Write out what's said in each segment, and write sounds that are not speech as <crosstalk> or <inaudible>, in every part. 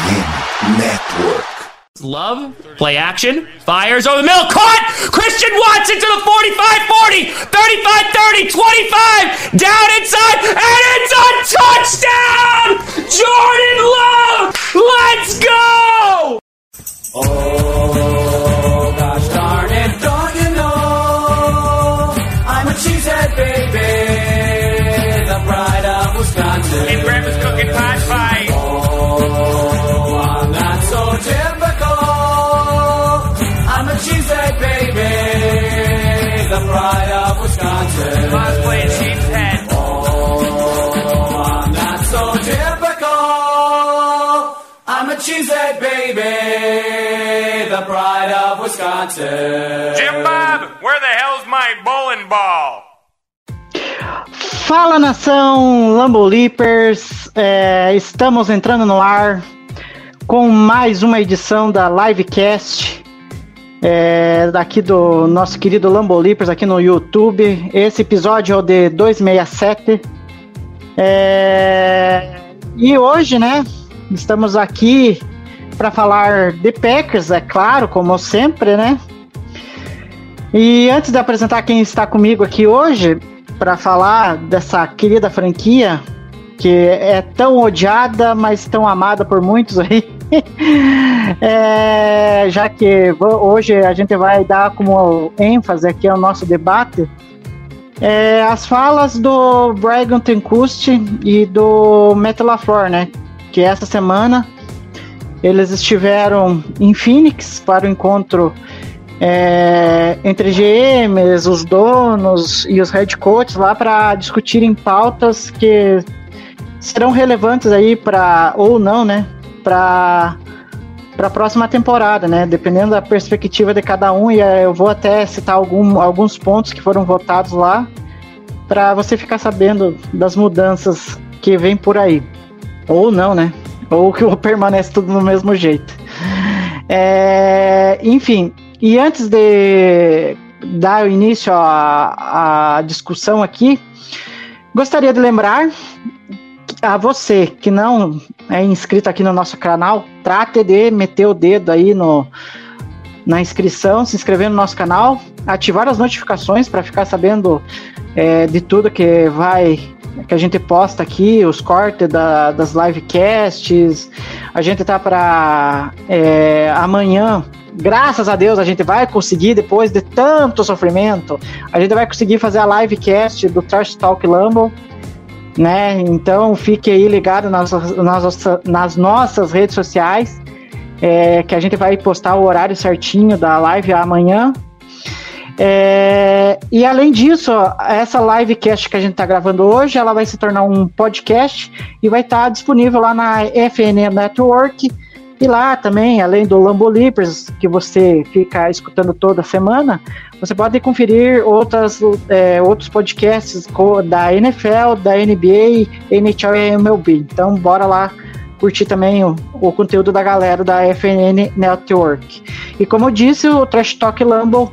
FM Network. Love, play action, fires over the middle, caught! Christian Watson to the 45 40, 35 30, 25, down inside, and it's a touchdown! Jordan Love! Let's go! Oh, the pride of Wisconsin. Jim Bob, where the hell's my bowling ball? Fala nação Lambo Leapers, é, estamos entrando no ar com mais uma edição da Livecast é, daqui do nosso querido Lambo Leapers aqui no YouTube. Esse episódio é o de 267. É, e hoje, né, estamos aqui para falar de Packers, é claro, como sempre, né? E antes de apresentar quem está comigo aqui hoje, para falar dessa querida franquia que é tão odiada, mas tão amada por muitos aí. <laughs> É, já que hoje a gente vai dar como ênfase aqui ao nosso debate é, as falas do Brian Tenkusti e do Matt LaFleur, né? Que essa semana eles estiveram em Phoenix para o encontro é, entre GMs, os donos e os head coaches lá para discutirem pautas que serão relevantes aí para ou não, né, para para a próxima temporada, né, dependendo da perspectiva de cada um e é, eu vou até citar algum, alguns pontos que foram votados lá para você ficar sabendo das mudanças que vem por aí. Ou não, né, ou que permanece tudo no mesmo jeito. É, enfim, e antes de dar início à, à discussão aqui, gostaria de lembrar a você que não é inscrito aqui no nosso canal, trate de meter o dedo aí no, na inscrição, se inscrever no nosso canal, ativar as notificações para ficar sabendo é, de tudo que vai que a gente posta aqui, os cortes da, das livecasts. A gente tá para é, amanhã graças a Deus a gente vai conseguir, depois de tanto sofrimento, a gente vai conseguir fazer a livecast do Trash Talk Lambo, né? Então fique aí ligado nas, nas, nas nossas redes sociais, é, que a gente vai postar o horário certinho da live amanhã. É, e além disso, ó, essa livecast que a gente está gravando hoje, ela vai se tornar um podcast e vai estar tá disponível lá na FN Network e lá também, além do Lambo Leapers, que você fica escutando toda semana, você pode conferir outras, é, outros podcasts da NFL, da NBA, NHL e MLB. Então, bora lá curtir também o, o conteúdo da galera da FNN Network. E como eu disse, o Trash Talk Lambo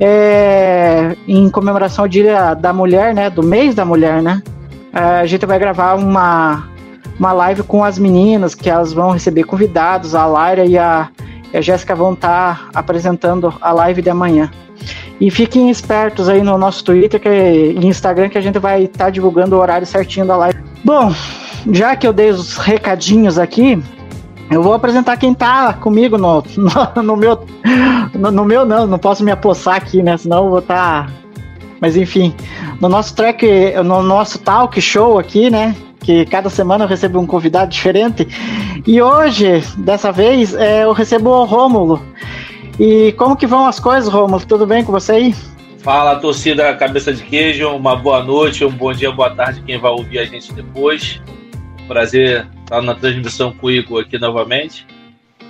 é em comemoração ao Dia da Mulher, né? Do mês da mulher, né? A gente vai gravar uma uma live com as meninas, que elas vão receber convidados, a Laira e a, a Jéssica vão estar tá apresentando a live de amanhã. E fiquem espertos aí no nosso Twitter que, e Instagram que a gente vai estar tá divulgando o horário certinho da live. Bom, já que eu dei os recadinhos aqui, eu vou apresentar quem tá comigo no, no, <laughs> no meu. No, no, meu não, não posso me apossar aqui, né? Senão eu vou estar. Tá... Mas enfim, no nosso track, no nosso talk show aqui, né? que cada semana eu recebo um convidado diferente. E hoje, dessa vez, é, eu recebo o Rômulo. E como que vão as coisas, Rômulo? Tudo bem com você aí? Fala, torcida Cabeça de Queijo. Uma boa noite, um bom dia, boa tarde quem vai ouvir a gente depois. Prazer estar na transmissão com o Igor aqui novamente.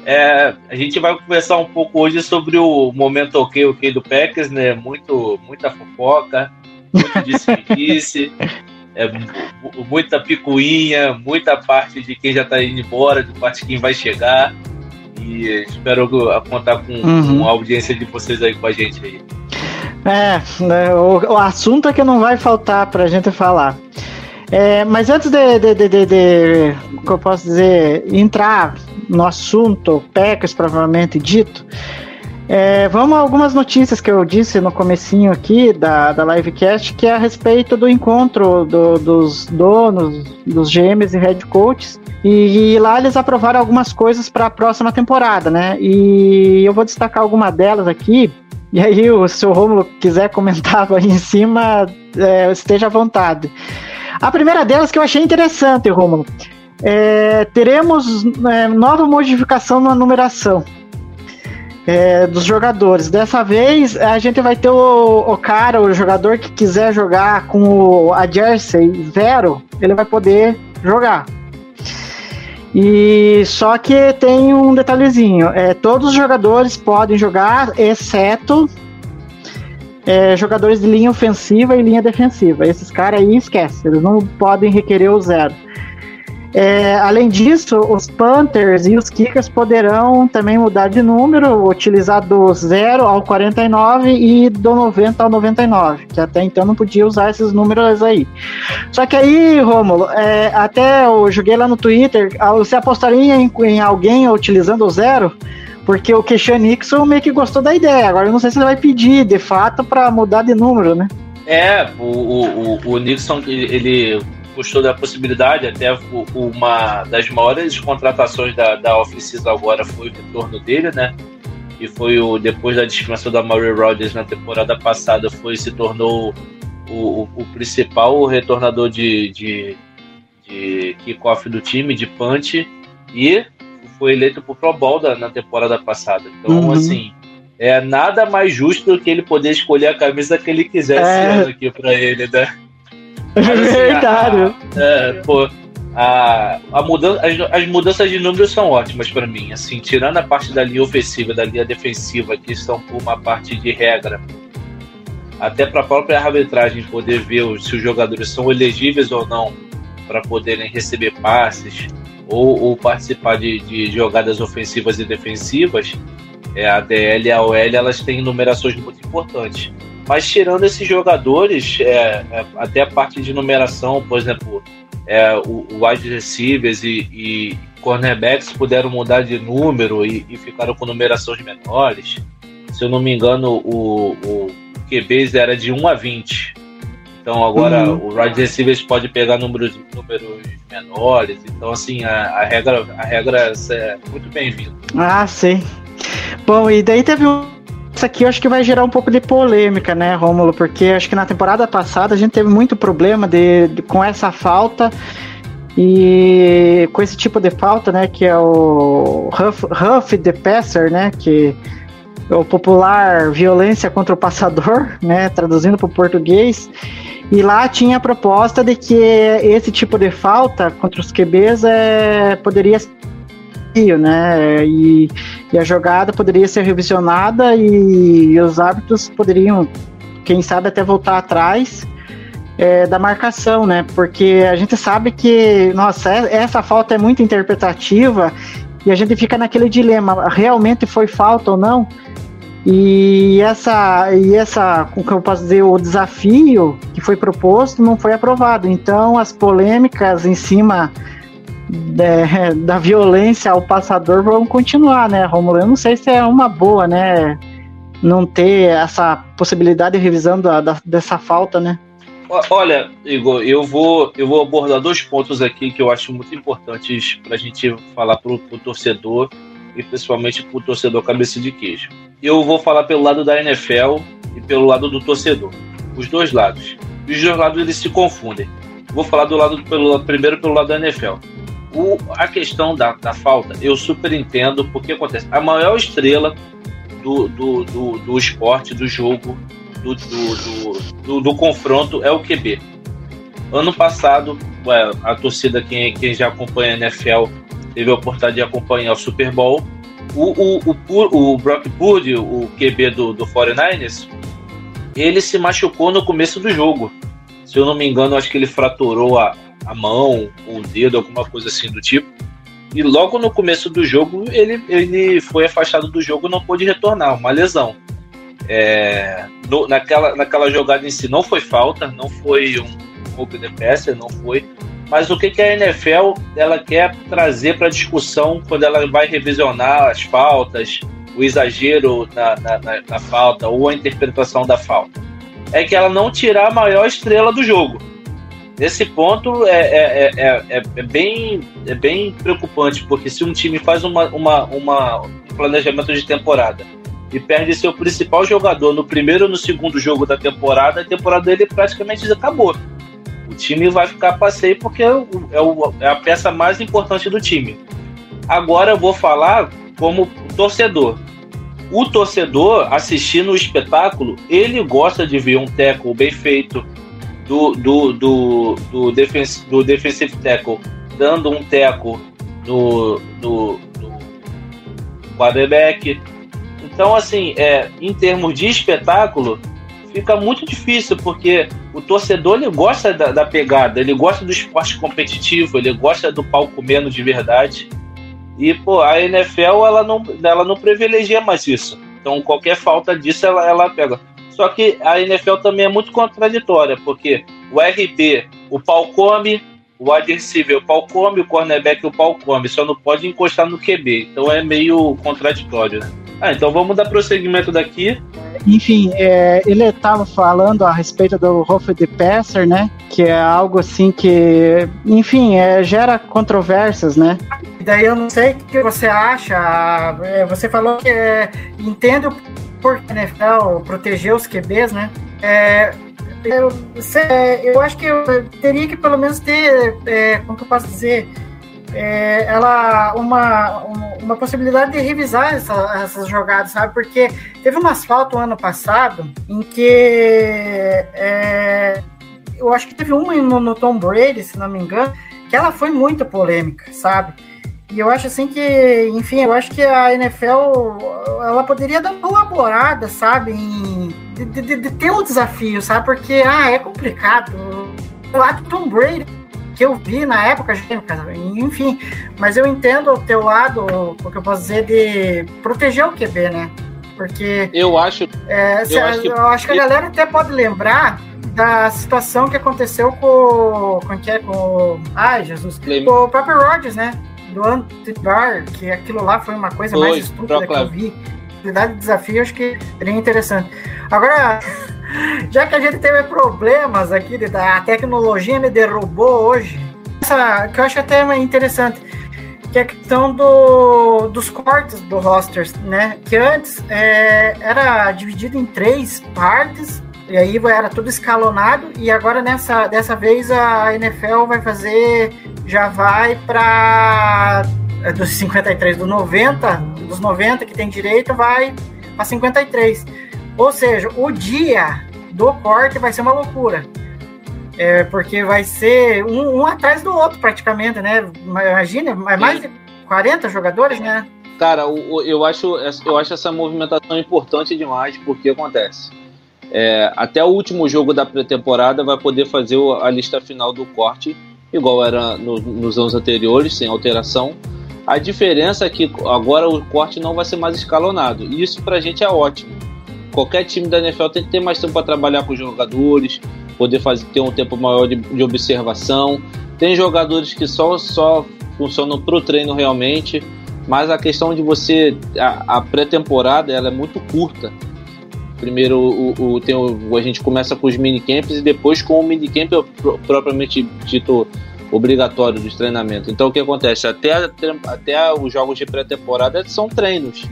É, a gente vai conversar um pouco hoje sobre o momento ok, ok do Packers, né? Muito, muita fofoca, muito <laughs> disse-me-disse. é, muita picuinha, muita parte de quem já está indo embora, de parte de quem vai chegar. E espero contar com, uhum. com, a audiência de vocês aí com a gente aí. É, né, o, o assunto é que não vai faltar para a gente falar. É, mas antes de, de, de, de, de, que eu posso dizer, entrar no assunto Packers provavelmente dito, é, vamos a algumas notícias que eu disse no comecinho aqui da, da livecast, que é a respeito do encontro do, dos donos, dos GMs e head coaches. E, e lá eles aprovaram algumas coisas para a próxima temporada, né? E eu vou destacar alguma delas aqui. E aí, o Romulo quiser comentar <laughs> aí em cima, é, esteja à vontade. A primeira delas que eu achei interessante, Romulo. É, teremos é, nova modificação na numeração é, dos jogadores. Dessa vez a gente vai ter o, o, cara, o jogador que quiser jogar com o, a Jersey zero, ele vai poder jogar. E só que tem um detalhezinho: é, todos os jogadores podem jogar, exceto é, jogadores de linha ofensiva e linha defensiva. Esses caras aí esquece, eles não podem requerer o zero. É, além disso, os Panthers e os Kickers poderão também mudar de número, utilizar do 0 ao 49 e do 90 ao 99, que até então não podia usar esses números aí. Só que aí, Rômulo, é, até eu joguei lá no Twitter, você apostaria em, em alguém utilizando o zero? Porque o Keshan Nixon meio que gostou da ideia. Agora eu não sei se ele vai pedir, de fato, para mudar de número, né? É, o, o, o Nixon, ele gostou da possibilidade, até uma das maiores contratações da, da off agora foi o retorno dele, né? E foi o depois da dispensa da Murray Rodgers na temporada passada, foi se tornou o, o, o principal retornador de, de, de kickoff do time, de punch, e foi eleito pro Pro Bowl da, na temporada passada. Então, uhum. assim, é nada mais justo do que ele poder escolher a camisa que ele quisesse é. aqui para ele, né? <laughs> Mas, assim, Verdade. A, é, pô, a, a mudança, as, as, mudanças de números são ótimas para mim. Assim, tirando a parte da linha ofensiva, da linha defensiva, que estão por uma parte de regra, até para a própria arbitragem poder ver se os jogadores são elegíveis ou não para poderem receber passes ou, ou participar de, de, jogadas ofensivas e defensivas, é, a DL e a OL elas têm numerações muito importantes. Mas tirando esses jogadores, é, é, até a parte de numeração, por exemplo, é, o, o wide receivers e, e, cornerbacks puderam mudar de número e, e, ficaram com numerações menores. Se eu não me engano, o, o QBs era de 1 a 20. Então agora uhum. o wide receivers pode pegar números, números menores. Então assim, a, a regra, a regra é muito bem-vinda. Ah, sim. Bom, e daí teve um isso aqui eu acho que vai gerar um pouco de polêmica, né, Rômulo? Porque acho que na temporada passada a gente teve muito problema de, de, com essa falta e com esse tipo de falta, né, que é o rough, rough the passer, né, que é o popular violência contra o passador, <laughs> né, traduzindo para o português. E lá tinha a proposta de que esse tipo de falta contra os QBs é, poderia né? E, e, a jogada poderia ser revisionada e, e, os árbitros poderiam, quem sabe, até voltar atrás é, da marcação, né? Porque a gente sabe que, nossa, é, essa falta é muito interpretativa e a gente fica naquele dilema: realmente foi falta ou não? E essa, e essa, como que eu posso dizer, o desafio que foi proposto não foi aprovado. Então, as polêmicas em cima da, <laughs> da violência ao passador vão continuar, né, Romulo? Eu não sei se é uma boa, né? Não ter essa possibilidade de revisão da, da, dessa falta, né? Olha, Igor, eu vou, eu vou abordar dois pontos aqui que eu acho muito importantes para a gente falar para o torcedor e principalmente para o torcedor cabeça de queijo. Eu vou falar pelo lado da NFL e pelo lado do torcedor. Os dois lados. Os dois lados eles se confundem. Vou falar do lado pelo primeiro pelo lado da NFL. O, a questão da, da falta, eu super entendo, porque acontece. A maior estrela do, do, do, do esporte, do jogo, do, do, do, do, confronto é o QB. Ano passado, a torcida, quem, quem já acompanha a NFL, teve a oportunidade de acompanhar o Super Bowl. O, o, o, o Brock Purdy, o QB do, do 49ers, ele se machucou no começo do jogo. Se eu não me engano, acho que ele fraturou a, a mão, o dedo, alguma coisa assim do tipo. E logo no começo do jogo, ele, ele foi afastado do jogo não pôde retornar, uma lesão. É, no, naquela, naquela jogada em si não foi falta, não foi um roubo de peça, não foi. Mas o que, que a NFL ela quer trazer para discussão quando ela vai revisionar as faltas, o exagero na, na, na, na falta ou a interpretação da falta? É que ela não tirar a maior estrela do jogo. Nesse ponto é, é, é, é, é bem, é bem preocupante, porque se um time faz uma, uma, uma, um planejamento de temporada e perde seu principal jogador no primeiro ou no segundo jogo da temporada, a temporada dele praticamente acabou. O time vai ficar passeio porque é, é, o, é a peça mais importante do time. Agora eu vou falar como torcedor. O torcedor assistindo o espetáculo, ele gosta de ver um teco bem feito do, do, do, do, defense, do defensive tackle dando um teco no, no, no quarterback. Então, assim, é, em termos de espetáculo, fica muito difícil, porque o torcedor ele gosta da, da, pegada, ele gosta do esporte competitivo, ele gosta do palco menos de verdade. E, pô, a NFL ela não, ela não privilegia mais isso. Então, qualquer falta disso, ela, ela pega. Só que a NFL também é muito contraditória, porque o RB, o pau come, o wide receiver, o pau come, o cornerback, o pau come. Só não pode encostar no QB. Então é meio contraditório, né? Ah, então vamos dar prosseguimento daqui. Enfim, é, ele estava falando a respeito do Rolf de Passer, né? Que é algo assim que, enfim, é, gera controvérsias, né? Daí eu não sei o que você acha. É, você falou que é, entendo por NFL proteger os QBs, né? É, eu, eu acho que eu teria que pelo menos ter, é, como que eu posso dizer, é, ela uma, uma possibilidade de revisar essa, essas jogadas, sabe? Porque teve uma asfalto ano passado em que é, eu acho que teve uma no, no, Tom Brady, se não me engano, que ela foi muito polêmica, sabe? E eu acho assim que, enfim, eu acho que a NFL ela poderia dar uma colaborada, sabe? Em, de, de, de ter um desafio, sabe? Porque ah, é complicado. O do Tom Brady que eu vi na época, enfim, mas eu entendo o teu lado, o que eu posso dizer, de proteger o QB, né? Porque. Eu acho. É, eu, acho que, eu acho que a galera até pode lembrar da situação que aconteceu com. Com que é? Com. Ai, Jesus. Com o próprio Rodgers, né? Do Antibar, que aquilo lá foi uma coisa mais estúpida que eu vi. Quantidade de desafio, acho que seria interessante. Agora. <laughs> Já que a gente teve problemas aqui, a tecnologia me derrubou hoje. Essa que eu acho até interessante, que é a questão do, dos cortes do rosters, né? Que antes é, era dividido em três partes, e aí era tudo escalonado, e agora nessa dessa vez a NFL vai fazer, já vai para é, dos 53 do 90, dos 90 que tem direito, vai para 53. Ou seja, o dia do corte vai ser uma loucura. É, porque vai ser um, um, atrás do outro, praticamente, né? Imagina, é mais de 40 jogadores, né? Cara, eu acho, eu acho essa movimentação importante demais, porque acontece. É, até o último jogo da pré-temporada vai poder fazer a lista final do corte, igual era no, nos anos anteriores, sem alteração. A diferença é que agora o corte não vai ser mais escalonado. E isso pra gente é ótimo qualquer time da NFL tem que ter mais tempo para trabalhar com os jogadores, poder fazer ter um tempo maior de, de observação. Tem jogadores que só, só funcionam para o treino realmente, mas a questão de você. A, a pré-temporada ela é muito curta. Primeiro o, o, tem o, a gente começa com os minicamps e depois com o minicamp propriamente dito obrigatório dos treinamentos. Então o que acontece? Até, até os jogos de pré-temporada são treinos.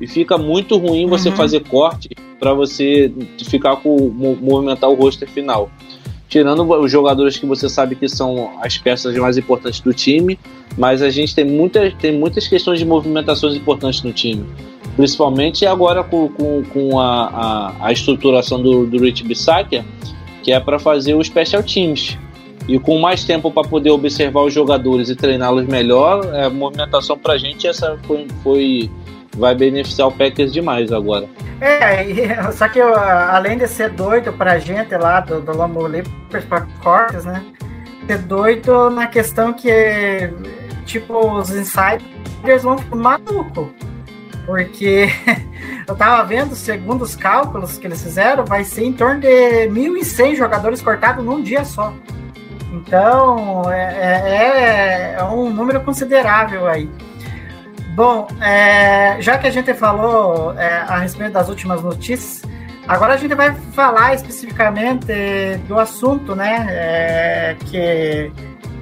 E fica muito ruim você uhum. fazer corte para você ficar com movimentar o roster final. Tirando os jogadores que você sabe que são as peças mais importantes do time, mas a gente tem, muita, tem muitas questões de movimentações importantes no time. Principalmente agora com, com, com a, a, a, estruturação do, do Rich Bissakia, que é para fazer os special teams. E com mais tempo para poder observar os jogadores e treiná-los melhor, a movimentação para a gente essa foi, foi vai beneficiar o Packers demais agora. É, <laughs> só que além de ser doido pra gente lá do, do Lombo Leapers cortes, né? Ser doido na questão que, tipo, os insiders vão ficar maluco. Porque <laughs> eu tava vendo, segundo os cálculos que eles fizeram, vai ser em torno de 1.100 jogadores cortados num dia só. Então é, é, é um número considerável aí. Bom, é, já que a gente falou é, a respeito das últimas notícias, agora a gente vai falar especificamente do assunto, né, é, que,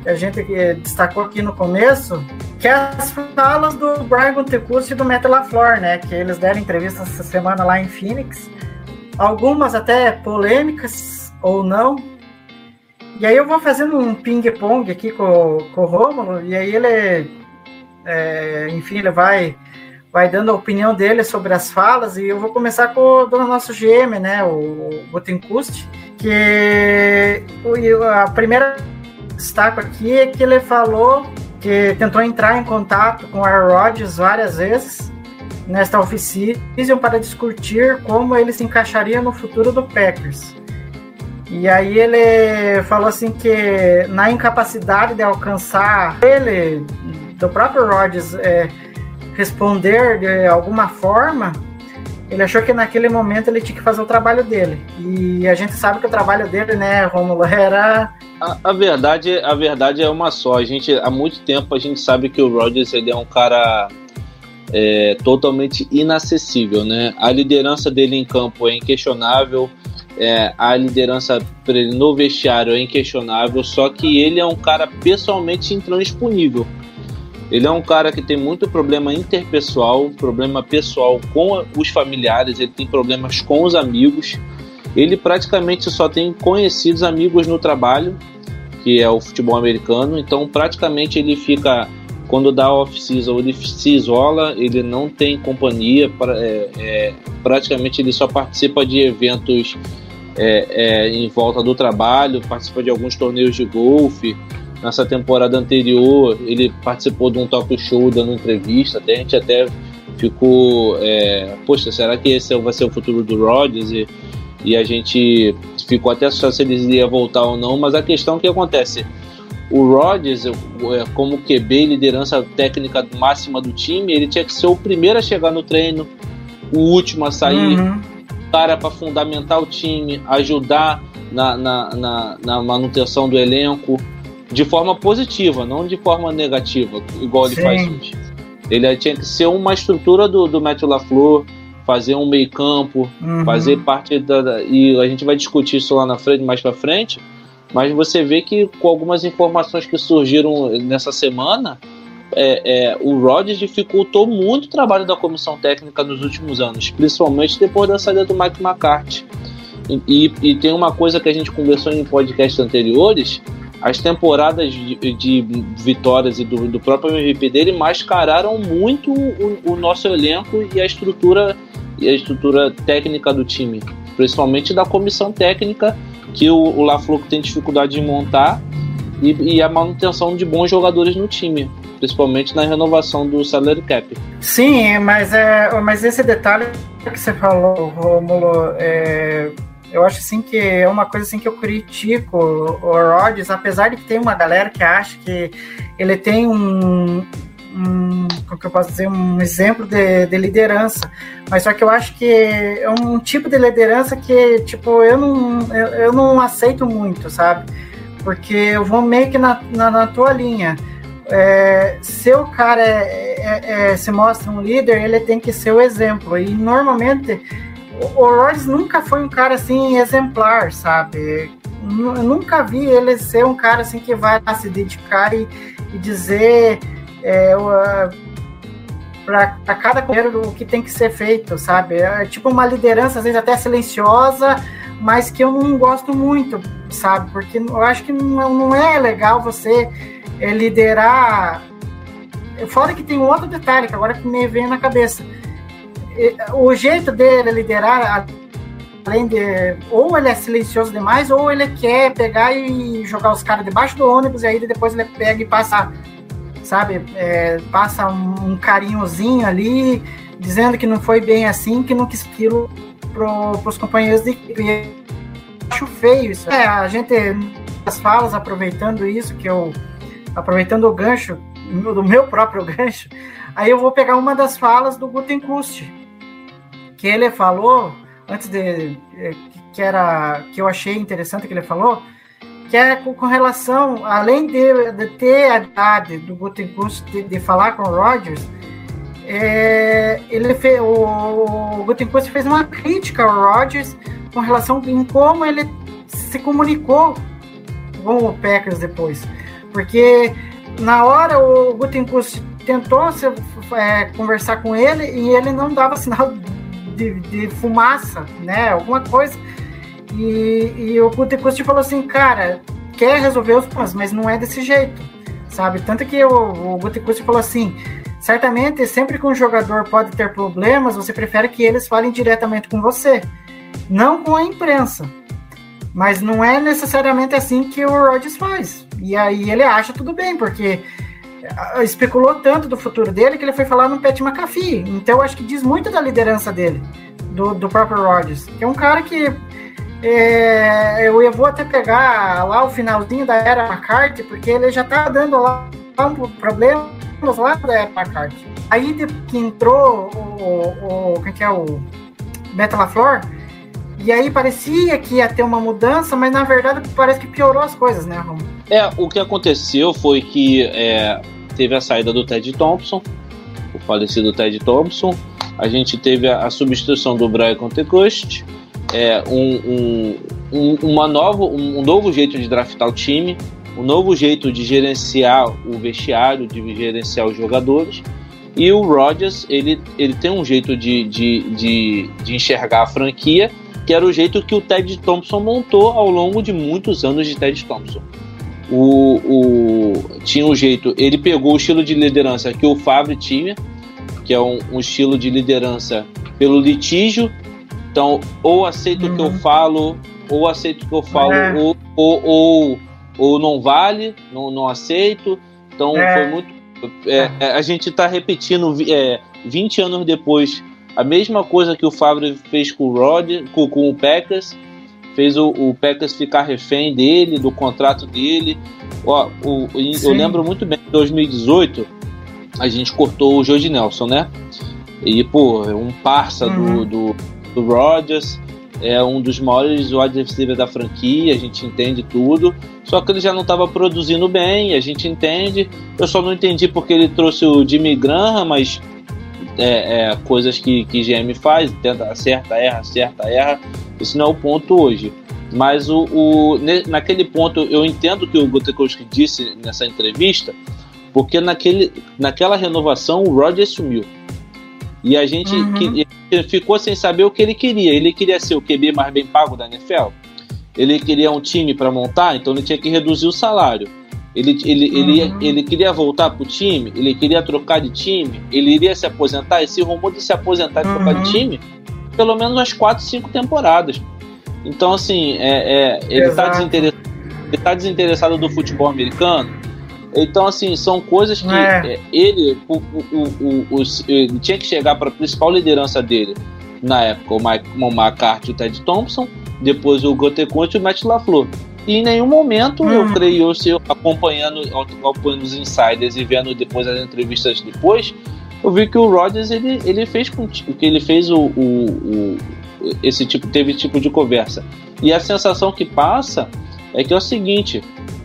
a gente destacou aqui no começo, que é as falas do Brian Gutekunst e do Matt LaFleur, né, que eles deram entrevista essa semana lá em Phoenix, algumas até polêmicas ou não, e aí eu vou fazendo um ping-pong aqui com, com o Rômulo, e aí ele é, enfim, ele vai, vai dando a opinião dele sobre as falas, e eu vou começar com o do nosso GM, né, o Gutenkust, que a primeira destaco aqui é que ele falou que tentou entrar em contato com o Aaron Rodgers várias vezes nesta off-season para discutir como ele se encaixaria no futuro do Packers. E aí ele falou assim que na incapacidade de alcançar ele do próprio Rodgers é, responder de alguma forma, ele achou que naquele momento ele tinha que fazer o trabalho dele. E a gente sabe que o trabalho dele, né, Romulo, <laughs> era. A, a, verdade, a verdade é uma só. A gente, há muito tempo a gente sabe que o Rodgers ele é um cara é, totalmente inacessível, né? A liderança dele em campo é inquestionável. É, a liderança no vestiário é inquestionável, só que ele é um cara pessoalmente intransponível. Ele é um cara que tem muito problema interpessoal, problema pessoal com os familiares, ele tem problemas com os amigos. Ele praticamente só tem conhecidos amigos no trabalho, que é o futebol americano. Então, praticamente ele fica quando dá off-season, ele se isola, ele não tem companhia, é, é, praticamente ele só participa de eventos é, é, em volta do trabalho, participa de alguns torneios de golfe, Nessa temporada anterior, ele participou de um talk show dando entrevista, até a gente até ficou, é, poxa, será que esse vai ser o futuro do Rodgers? E, e a gente ficou até assustado se ele ia voltar ou não, mas a questão que acontece, o Rodgers, é, como QB, liderança técnica máxima do time, ele tinha que ser o primeiro a chegar no treino, o último a sair, uhum. cara para fundamentar o time, ajudar na, na, na, na manutenção do elenco, de forma positiva, não de forma negativa, igual ele Sim. faz hoje. Ele tinha que ser uma estrutura do, do Matthew LaFleur, fazer um meio campo, uhum. fazer parte da, E a gente vai discutir isso lá na frente, mais para frente. Mas você vê que com algumas informações que surgiram nessa semana, é, é, o Rodgers dificultou muito o trabalho da comissão técnica nos últimos anos, principalmente depois da saída do Mike McCarthy. E, e, e tem uma coisa que a gente conversou em podcasts anteriores, as temporadas de, de vitórias e do, do, próprio MVP dele mascararam muito o, o, nosso elenco e a estrutura e a estrutura técnica do time, principalmente da comissão técnica que o, o LaFleur tem dificuldade de montar e, e, a manutenção de bons jogadores no time, principalmente na renovação do salary cap. Sim, mas é, mas esse detalhe que você falou, Romulo, é eu acho assim que é uma coisa assim que eu critico o Rodgers, apesar de que tem uma galera que acha que ele tem um, um que eu posso dizer, um exemplo de, de, liderança, mas só que eu acho que é um tipo de liderança que, tipo, eu não, eu, eu não aceito muito, sabe? Porque eu vou meio que na, na, na tua linha. É, se o cara é, é, é, se mostra um líder, ele tem que ser o exemplo. E normalmente o Rodgers nunca foi um cara assim exemplar, sabe? Eu nunca vi ele ser um cara assim que vai se dedicar e, e dizer é, para cada companheiro o que tem que ser feito, sabe? É tipo uma liderança, às vezes até silenciosa, mas que eu não gosto muito, sabe? Porque eu acho que não, não é legal você é, liderar. Fora que tem um outro detalhe que agora que me vem na cabeça o jeito dele liderar, além de. Ou ele é silencioso demais, ou ele quer pegar e jogar os caras debaixo do ônibus, e aí depois ele pega e passa, sabe, é, passa um, carinhozinho ali, dizendo que não foi bem assim, que não quis aquilo pro, pros companheiros de equipe. Acho feio isso. É, a gente, as falas, aproveitando isso, que eu. Aproveitando o gancho, do meu próprio <laughs> gancho, aí eu vou pegar uma das falas do Gutenkust que ele falou antes de que era que eu achei interessante que ele falou que é com, com relação, além de, de ter a idade do Gutekunst de, de, falar com o Rodgers, é, ele fez, o, o Gutekunst fez uma crítica ao Rodgers com relação em como ele se comunicou com o Packers depois. Porque na hora o Gutekunst tentou se, é, conversar com ele e ele não dava sinal de, de fumaça, né? Alguma coisa e, e o Gutekunst falou assim, cara, quer resolver os problemas, mas não é desse jeito, sabe? Tanto que o, o Gutekunst falou assim, certamente sempre que um jogador pode ter problemas, você prefere que eles falem diretamente com você, não com a imprensa. Mas não é necessariamente assim que o Rodgers faz. E aí ele acha tudo bem, porque ah, especulou tanto do futuro dele que ele foi falar no Pat McAfee. Então acho que diz muito da liderança dele, do, do próprio Rodgers, que é um cara que é, eu vou até pegar lá o finalzinho da era McCarthy, porque ele já tá dando lá um problemas lá da era McCarthy. Aí que entrou o, o, que é o LaFleur, e aí parecia que ia ter uma mudança, mas na verdade parece que piorou as coisas, né, Romulo? É, o que aconteceu foi que é, teve a saída do Ted Thompson, o falecido Ted Thompson, a gente teve a, a substituição do Brian Contecost, é, um, um, uma nova, um novo jeito de draftar o time, um novo jeito de gerenciar o vestiário, de gerenciar os jogadores. E o Rodgers, ele, ele tem um jeito de, de, de, de enxergar a franquia, que era o jeito que o Ted Thompson montou ao longo de muitos anos de Ted Thompson. O, o, tinha um jeito, ele pegou o estilo de liderança que o Favre tinha, que é um, um estilo de liderança pelo litígio então, ou aceito o que eu uhum. falo, ou aceito o que eu falo, é. ou, ou, ou, ou, não vale, não, não aceito. Então, é. foi muito. É, é a gente está repetindo é, 20 anos depois a mesma coisa que o Favre fez com o Rod, com, com o Packers, fez o, o Packers ficar refém dele, do contrato dele. Ó, o, eu lembro muito bem, em 2018, a gente cortou o Jorge Nelson, né? E, pô, um parça uhum. do, do do Rodgers, é um dos maiores wide receivers da franquia, a gente entende tudo. Só que ele já não estava produzindo bem, a gente entende. Eu só não entendi porque ele trouxe o Jimmy Graham, mas é, é, coisas que, que GM faz, tenta acerta, erra, acerta, erra. Isso não é o ponto hoje. Mas o, o naquele ponto eu entendo que o Gutekowski disse nessa entrevista, porque naquele, naquela renovação o Rodgers sumiu. E a gente uhum. que, ficou sem saber o que ele queria. Ele queria ser o QB mais bem pago da NFL. Ele queria um time para montar, então ele tinha que reduzir o salário. Ele, ele, uhum. ele, ele queria voltar para o time, ele queria trocar de time, ele iria se aposentar. Esse rumor de se aposentar e uhum. trocar de uhum. time, pelo menos umas 4, 5 temporadas. Então, assim, é, é ele está desinteressado, ele tá desinteressado do futebol americano então, assim, são coisas que é. é ele, o, o, o, ele tinha que chegar para a principal liderança dele na época, o, Mike, o McCarthy e o Ted Thompson, depois o Goteconte e o Matt LaFleur. E em nenhum momento, eu uhum. creio, se acompanhando, acompanhando os insiders e vendo depois as entrevistas depois, eu vi que o Rodgers ele, ele fez que ele fez o, o, o, esse tipo teve tipo de conversa e a sensação que passa é que é o seguinte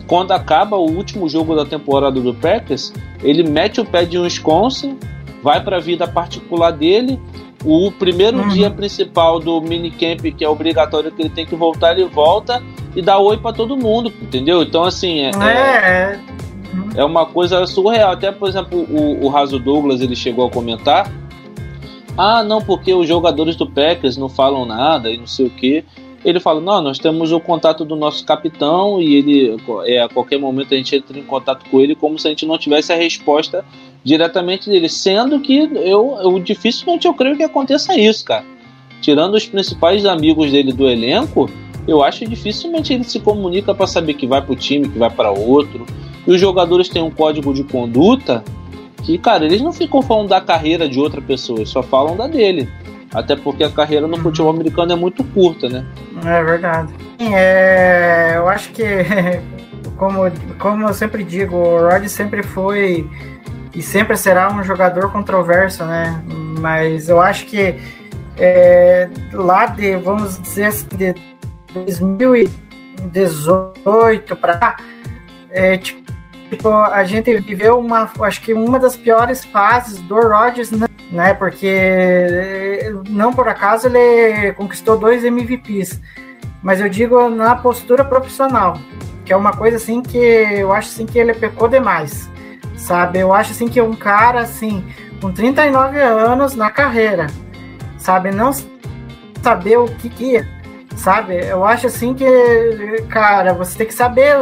quando acaba o último jogo da temporada do Packers, ele mete o pé de Wisconsin, vai para a vida particular dele. O primeiro uhum. dia principal do minicamp, que é obrigatório que ele tem que voltar, ele volta e dá oi para todo mundo, entendeu? Então, assim, é, é, é, é uma coisa surreal. Até, por exemplo, o, o Raso Douglas ele chegou a comentar. Ah, não, porque os jogadores do Packers não falam nada e não sei o que ele fala: Não, nós temos o contato do nosso capitão e ele, é, a qualquer momento a gente entra em contato com ele, como se a gente não tivesse a resposta diretamente dele. Sendo que eu, eu dificilmente eu creio que aconteça isso, cara. Tirando os principais amigos dele do elenco, eu acho que dificilmente ele se comunica para saber que vai para o time, que vai para outro. E os jogadores têm um código de conduta que, cara, eles não ficam falando da carreira de outra pessoa, só falam da dele. Até porque a carreira no futebol americano é muito curta, né? É verdade. É, eu acho que, <laughs> como, como eu sempre digo, o Rod sempre foi e sempre será um jogador controverso, né? Mas eu acho que é, lá de, vamos dizer assim, de 2000 e 18 para é, tipo, a gente viveu uma, acho que uma das piores fases do Rodgers, né? Porque não por acaso ele conquistou dois MVPs, mas eu digo na postura profissional, que é uma coisa assim que eu acho assim que ele pecou demais, sabe? Eu acho assim que um cara assim com 39 anos na carreira, sabe, não saber o que que sabe? Eu acho assim que, cara, você tem que saber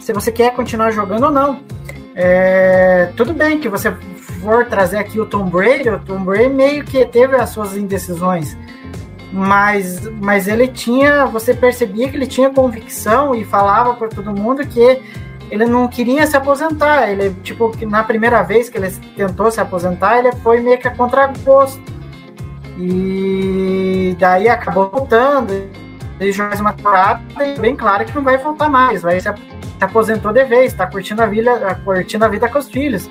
se você quer continuar jogando ou não. É, tudo bem que você for trazer aqui o Tom Brady, o Tom Brady meio que teve as suas indecisões, mas, mas ele tinha, você percebia que ele tinha convicção e falava para todo mundo que ele não queria se aposentar. Ele, tipo, na primeira vez que ele tentou se aposentar, ele foi meio que a contragosto. E daí acabou voltando ele joga mais uma temporada e bem claro que não vai voltar mais, vai se, se aposentou de vez, tá curtindo a vida, curtindo a vida com os filhos.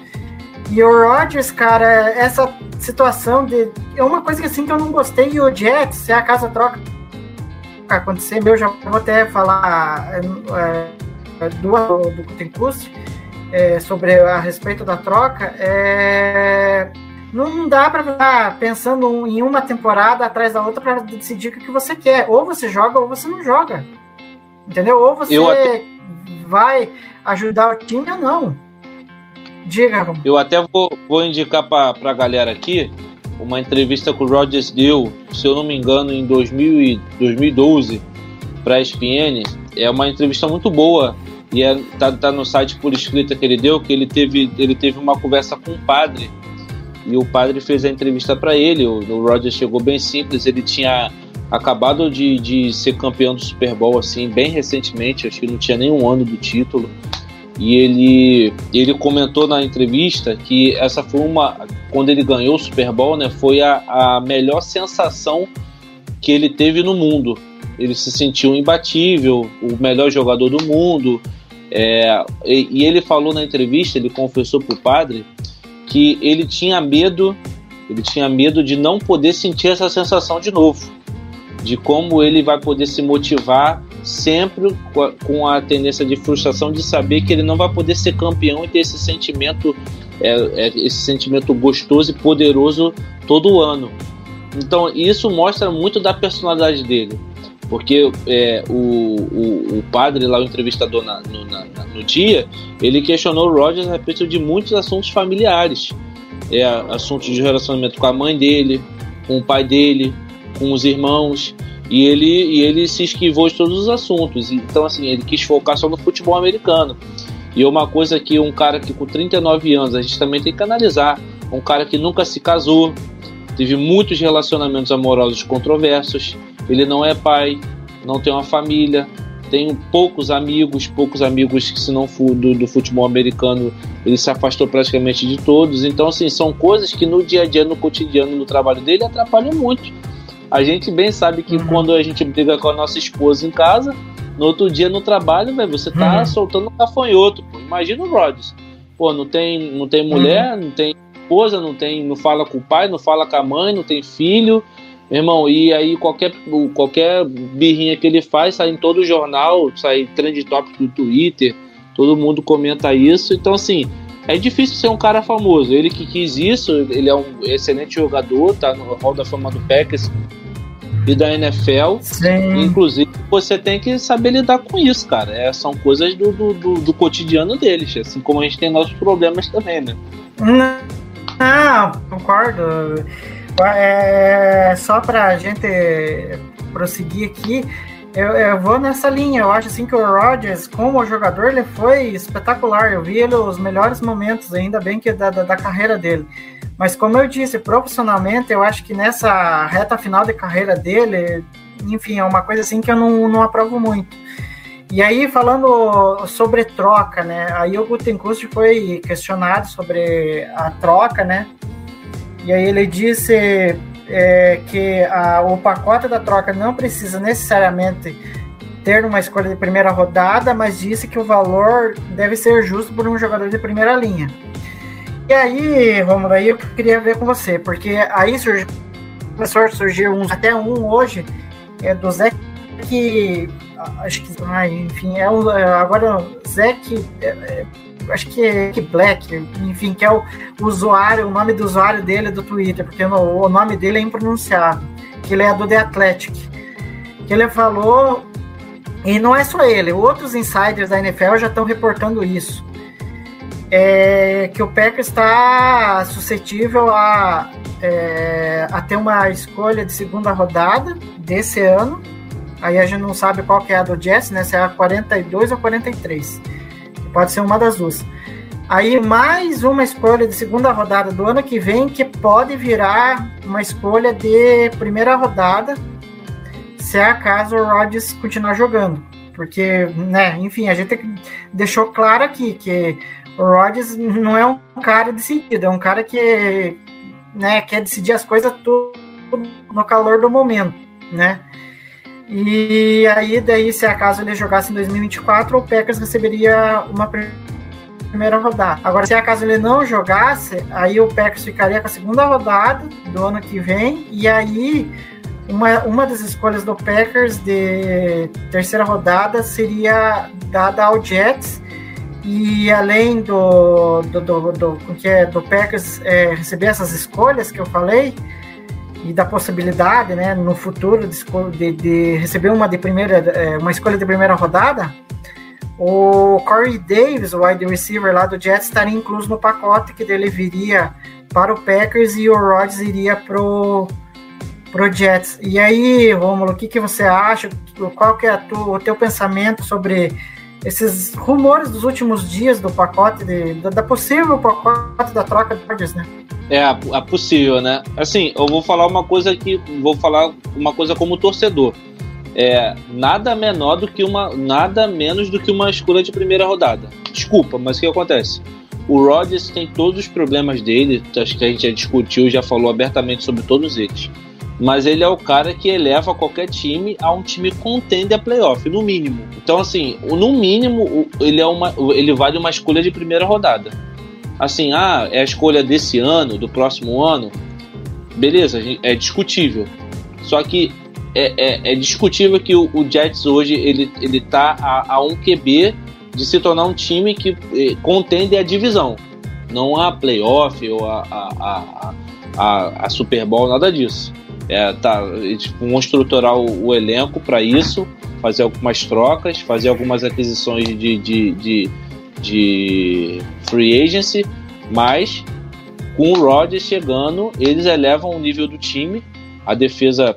E o Rodgers, cara, essa situação de. É uma coisa que assim que eu não gostei, e o Jets, se a casa troca acontecer, meu, já vou até falar é, é do, do Gutenkust, é, sobre a respeito da troca. É, não dá para ficar pensando em uma temporada atrás da outra para decidir o que você quer. Ou você joga ou você não joga. Entendeu? Ou você até... vai ajudar o time ou não. Diga. Eu até vou, vou indicar para a galera aqui uma entrevista que o Rogers deu, se eu não me engano, em 2000 2012 para a ESPN. É uma entrevista muito boa e é, tá, tá no site por escrita que ele deu que ele teve, ele teve uma conversa com um padre e o padre fez a entrevista para ele. O, o Roger chegou bem simples, ele tinha acabado de, de ser campeão do Super Bowl assim bem recentemente, acho que não tinha nem um ano do título. E ele, ele comentou na entrevista que essa foi uma. Quando ele ganhou o Super Bowl, né? Foi a, a melhor sensação que ele teve no mundo. Ele se sentiu imbatível, o melhor jogador do mundo. É, e, e, ele falou na entrevista, ele confessou pro padre que ele tinha medo, ele tinha medo de não poder sentir essa sensação de novo, de como ele vai poder se motivar sempre com a tendência de frustração de saber que ele não vai poder ser campeão e ter esse sentimento, é, é, esse sentimento gostoso e poderoso todo ano. Então isso mostra muito da personalidade dele porque é, o, o, o, padre lá, o entrevistador na, no, na, no, dia, ele questionou o Rogers a respeito de muitos assuntos familiares, é, assuntos de relacionamento com a mãe dele, com o pai dele, com os irmãos, e ele, e ele se esquivou de todos os assuntos. Então, assim, ele quis focar só no futebol americano. E uma coisa que um cara que com 39 anos a gente também tem que analisar, um cara que nunca se casou, teve muitos relacionamentos amorosos controversos, ele não é pai, não tem uma família, tem poucos amigos, poucos amigos que se não for do, do, futebol americano, ele se afastou praticamente de todos. Então, assim, são coisas que no dia a dia, no cotidiano, no trabalho dele, atrapalham muito. A gente bem sabe que uhum. quando a gente briga com a nossa esposa em casa, no outro dia no trabalho, véio, você tá uhum. soltando um gafanhoto. Pô. Imagina o Rodgers. Pô, não tem, não tem mulher, uhum. não tem esposa, não tem, não fala com o pai, não fala com a mãe, não tem filho, irmão, e aí qualquer, qualquer birrinha que ele faz sai em todo jornal, sai trend top do Twitter, todo mundo comenta isso. Então, assim, é difícil ser um cara famoso. Ele que quis isso, ele é um excelente jogador, tá no hall da fama do Packers e da NFL. Sim. Inclusive, você tem que saber lidar com isso, cara. É, são coisas do, do, do, do cotidiano deles, assim como a gente tem nossos problemas também, né? Não, não concordo. É, só para a gente prosseguir aqui, eu, eu, vou nessa linha. Eu acho assim que o Rodgers, como jogador, ele foi espetacular. Eu vi ele os melhores momentos, ainda bem que da, da, da, carreira dele. Mas como eu disse, profissionalmente, eu acho que nessa reta final de carreira dele, enfim, é uma coisa assim que eu não, não aprovo muito. E aí, falando sobre troca, né? Aí o Gutenkust foi questionado sobre a troca, né? E aí ele disse é, que a, o pacote da troca não precisa necessariamente ter uma escolha de primeira rodada, mas disse que o valor deve ser justo por um jogador de primeira linha. E aí, Romulo, aí eu queria ver com você, porque aí surgiu, começou a surgir uns, até um hoje, é do Zé que acho que, ah, enfim, é o, agora Zack, é, é, acho que é Black, enfim, que é o usuário, o nome do usuário dele do Twitter, porque o, o nome dele é impronunciável, que ele é do The Athletic, que ele falou, e não é só ele, outros insiders da NFL já estão reportando isso, é que o Packers está suscetível a, é, a ter uma escolha de segunda rodada desse ano, Aí a gente não sabe qual que é a do Jets, né? Se é a 42 ou 43. Pode ser uma das duas. Aí mais uma escolha de segunda rodada do ano que vem, que pode virar uma escolha de primeira rodada, se é acaso o Rodgers continuar jogando. Porque, né, enfim, a gente deixou claro aqui que o Rodgers não é um cara decidido, é um cara que né, quer decidir as coisas tudo no calor do momento, né? E aí, daí, se acaso ele jogasse em 2024, o Packers receberia uma primeira rodada. Agora, se acaso ele não jogasse, aí o Packers ficaria com a segunda rodada do ano que vem, e aí uma, uma das escolhas do Packers de terceira rodada seria dada ao Jets, e além do, do, do, do, que é, do Packers é, receber essas escolhas que eu falei, e da possibilidade, né, no futuro de, de receber uma de primeira, é, uma escolha de primeira rodada, o Corey Davis, o wide receiver lá do Jets, estaria incluso no pacote que dele viria para o Packers e o Rodgers iria pro pro Jets. E aí, Romulo, o que, que você acha? Qual que é tu, o teu pensamento sobre esses rumores dos últimos dias do pacote, de, da, da possível pacote da troca de Rodgers, né? É, a, possível, né? Assim, eu vou falar uma coisa que. Vou falar uma coisa como torcedor. É, nada menor do que uma. Nada menos do que uma escolha de primeira rodada. Desculpa, mas o que acontece? O Rodgers tem todos os problemas dele, acho que a gente já discutiu, já falou abertamente sobre todos eles. Mas ele é o cara que eleva qualquer time a um time contender a playoff, no mínimo. Então, assim, no mínimo, ele, é uma, ele vale uma escolha de primeira rodada assim, ah, é a escolha desse ano, do próximo ano, beleza, é discutível. Só que é, é, é discutível que o, o, Jets hoje ele, ele tá a, a, um QB de se tornar um time que eh, contende a divisão, não a playoff ou a, a, a, a, Super Bowl, nada disso. É, tá, eles vão estruturar o, o elenco para isso, fazer algumas trocas, fazer algumas aquisições de, de, de de free agency, mas com o Rodgers chegando, eles elevam o nível do time. A defesa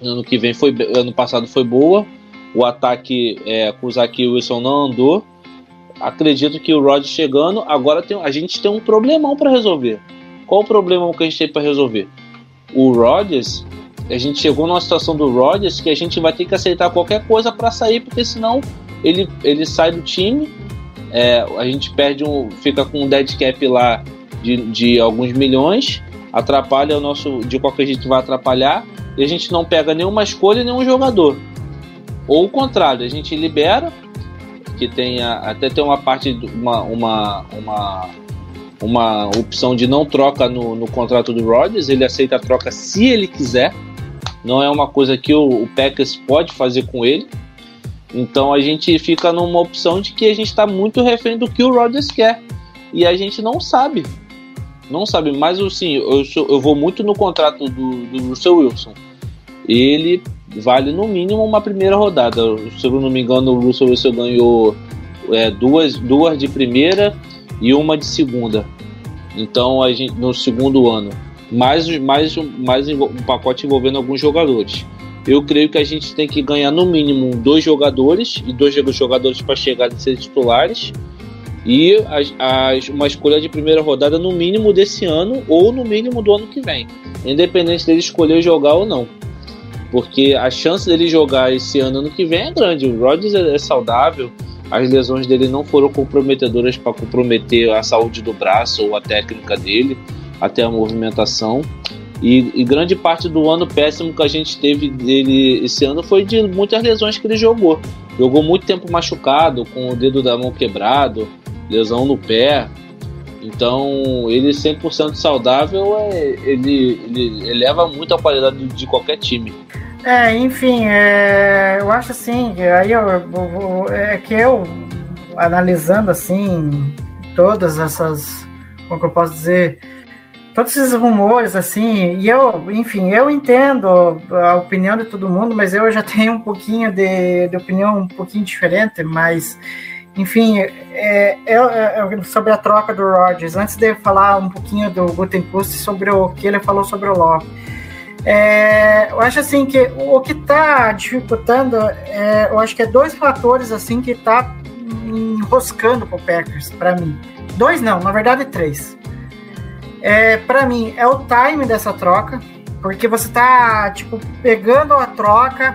ano que vem foi ano passado foi boa. O ataque é, com o Zach Wilson não andou. Acredito que o Rodgers chegando, agora tem, a gente tem um problemão para resolver. Qual o problema que a gente tem para resolver? O Rodgers, a gente chegou numa situação do Rodgers que a gente vai ter que aceitar qualquer coisa para sair, porque senão ele, ele sai do time é, a gente perde um. fica com um dead cap lá de, de alguns milhões, atrapalha o nosso. de qualquer jeito vai atrapalhar, e a gente não pega nenhuma escolha nenhum jogador. Ou o contrário, a gente libera, que tenha. até tem uma parte, uma, uma, uma, uma opção de não troca no, no contrato do Rodgers, ele aceita a troca se ele quiser. Não é uma coisa que o, o Packers pode fazer com ele. Então a gente fica numa opção de que a gente está muito refém do que o Rodgers quer. E a gente não sabe. Não sabe, mas assim, eu, sou, eu vou muito no contrato do, do Russell Wilson. Ele vale no mínimo uma primeira rodada. Se eu não me engano, o Russell Wilson ganhou é, duas, duas de primeira e uma de segunda. Então a gente no segundo ano. Mais, mais, mais um pacote envolvendo alguns jogadores. Eu creio que a gente tem que ganhar no mínimo dois jogadores e dois jogadores para chegar a ser titulares e as, as, uma escolha de primeira rodada no mínimo desse ano ou no mínimo do ano que vem, independente dele escolher jogar ou não. Porque a chance dele jogar esse ano ano que vem é grande. O Rodgers é, é saudável, as lesões dele não foram comprometedoras para comprometer a saúde do braço ou a técnica dele, até a movimentação. E, e, grande parte do ano péssimo que a gente teve dele esse ano foi de muitas lesões que ele jogou. Jogou muito tempo machucado, com o dedo da mão quebrado, lesão no pé. Então, ele 100% saudável, é, ele, ele eleva muito a qualidade de qualquer time. É, enfim, é, eu acho assim, aí eu, eu, é que eu, analisando assim, todas essas, como que eu posso dizer, todos esses rumores, assim, e eu, enfim, eu entendo a opinião de todo mundo, mas eu já <laughs> tenho um pouquinho de, de opinião um pouquinho diferente, mas, enfim, é, é, é, sobre a troca do Rodgers, antes de falar um pouquinho do Gutenkust sobre o que ele falou sobre o Love, é, eu acho assim que o que está dificultando, é, eu acho que é dois fatores assim que está enroscando pro Packers, para mim. Dois não, na verdade três. É, para mim, é o time dessa troca, porque você tá, tipo, pegando a troca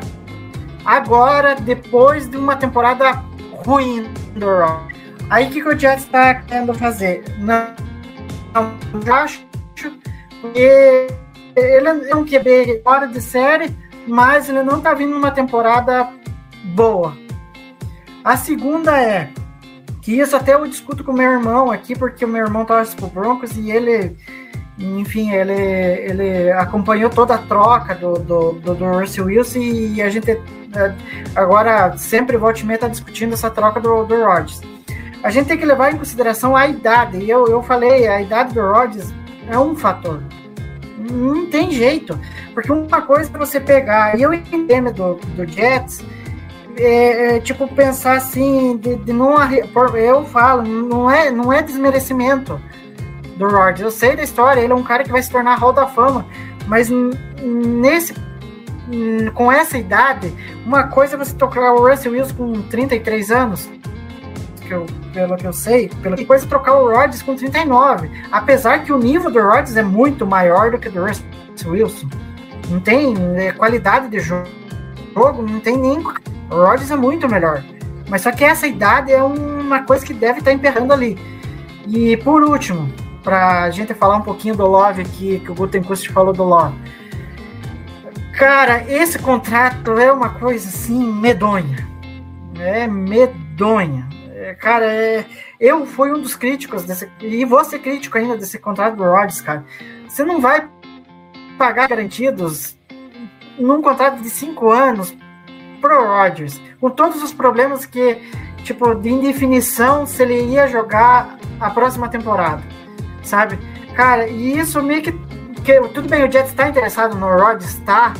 agora, depois de uma temporada ruim do Raw. Aí o que, que o Jets tá querendo fazer? Não, não acho que ele é um QB fora de série, mas ele não tá vindo numa temporada boa. A segunda é que isso até eu discuto com meu irmão aqui, porque o meu irmão torce pro Broncos e ele, enfim, ele, ele acompanhou toda a troca do, do, do, do Russell Wilson e a gente é, agora sempre volta e meia tá discutindo essa troca do, do Rodgers. A gente tem que levar em consideração a idade, e eu, eu falei, a idade do Rodgers é um fator. Não tem jeito, porque uma coisa é você pegar, e eu entendo do, do Jets, é, é, tipo, pensar assim, de, de não. Eu falo, não é, não é desmerecimento do Rodgers. Eu sei da história, ele é um cara que vai se tornar Hall da Fama, mas nesse. Com essa idade, uma coisa é você tocar o Russell Wilson com 33 anos, que eu, pelo que eu sei, pela coisa é trocar o Rodgers com 39. Apesar que o nível do Rodgers é muito maior do que do Russell Wilson. Não tem é, qualidade de jogo, não tem nem o Rodgers é muito melhor. Mas só que essa idade é uma coisa que deve estar emperrando ali. E por último, para a gente falar um pouquinho do Love aqui, que o Gutenkust falou do Love. Cara, esse contrato é uma coisa assim medonha. É medonha. É, cara, é, eu fui um dos críticos desse. E vou ser crítico ainda desse contrato do Rodgers, cara. Você não vai pagar garantidos num contrato de cinco anos pro Rodgers, com todos os problemas que, tipo, de indefinição se ele ia jogar a próxima temporada, sabe? Cara, e isso meio que, que tudo bem, o Jets está interessado no Rodgers, tá?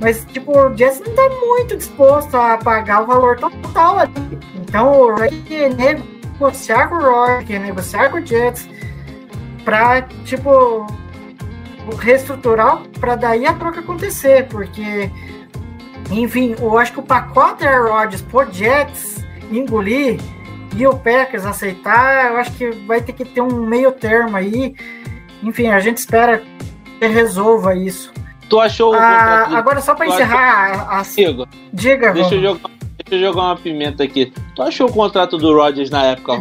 Mas, tipo, o Jets não tá muito disposto a pagar o valor total ali. Então, o quer negociar com o Rodgers, negociar com o Jets pra, tipo, reestruturar para daí a troca acontecer, porque enfim, eu acho que o pacote Rodgers por Jets engolir e o Packers aceitar, eu acho que vai ter que ter um meio termo aí. Enfim, a gente espera que resolva isso. Tu achou ah, Agora, só para encerrar, a... diga, deixa eu, jogar, deixa eu jogar uma pimenta aqui. Tu achou o contrato do Rodgers na época?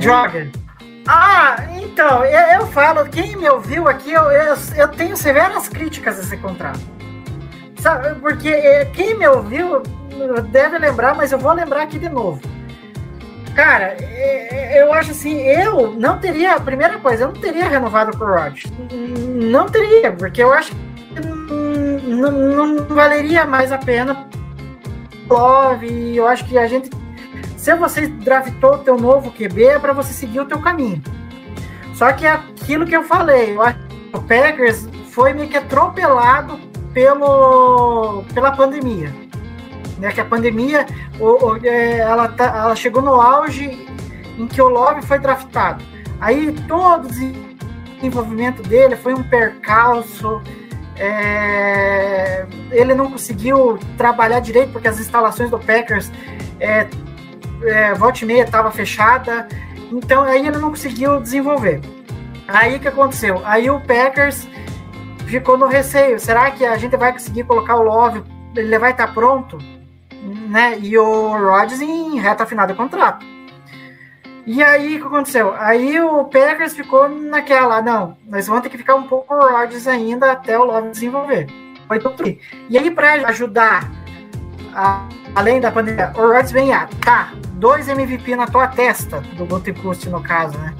Ah, então, eu, eu, falo, quem me ouviu aqui, eu, eu, eu tenho severas críticas a esse contrato. Sabe, porque é, quem me ouviu deve lembrar, mas eu vou lembrar aqui de novo. Cara, é, é, eu acho assim, eu não teria, a primeira coisa, eu não teria renovado com o Rodgers. Não teria, porque eu acho que não, não valeria mais a pena. Love, eu acho que a gente. Se você draftou o teu novo QB, é para você seguir o teu caminho. Só que aquilo que eu falei, o Packers foi meio que atropelado pelo, pela pandemia. Né, que a pandemia o, o, é, ela, tá, ela chegou no auge em que o Love foi draftado. Aí todo o desenvolvimento dele foi um percalço. É, ele não conseguiu trabalhar direito porque as instalações do Packers é, é, volta e meia estava fechada. Então aí ele não conseguiu desenvolver. Aí o que aconteceu? Aí o Packers ficou no receio. Será que a gente vai conseguir colocar o Love? Ele vai estar pronto? Né? E o Rodgers em reta final do contrato. E aí, o que aconteceu? Aí o Packers ficou naquela, não, nós vamos ter que ficar um pouco Rodgers ainda até o Love desenvolver. Foi tudo. E aí, para ajudar, a, além da pandemia, o Rodgers vem, ah, tá, dois MVP na tua testa, do Gutenkust no caso, né?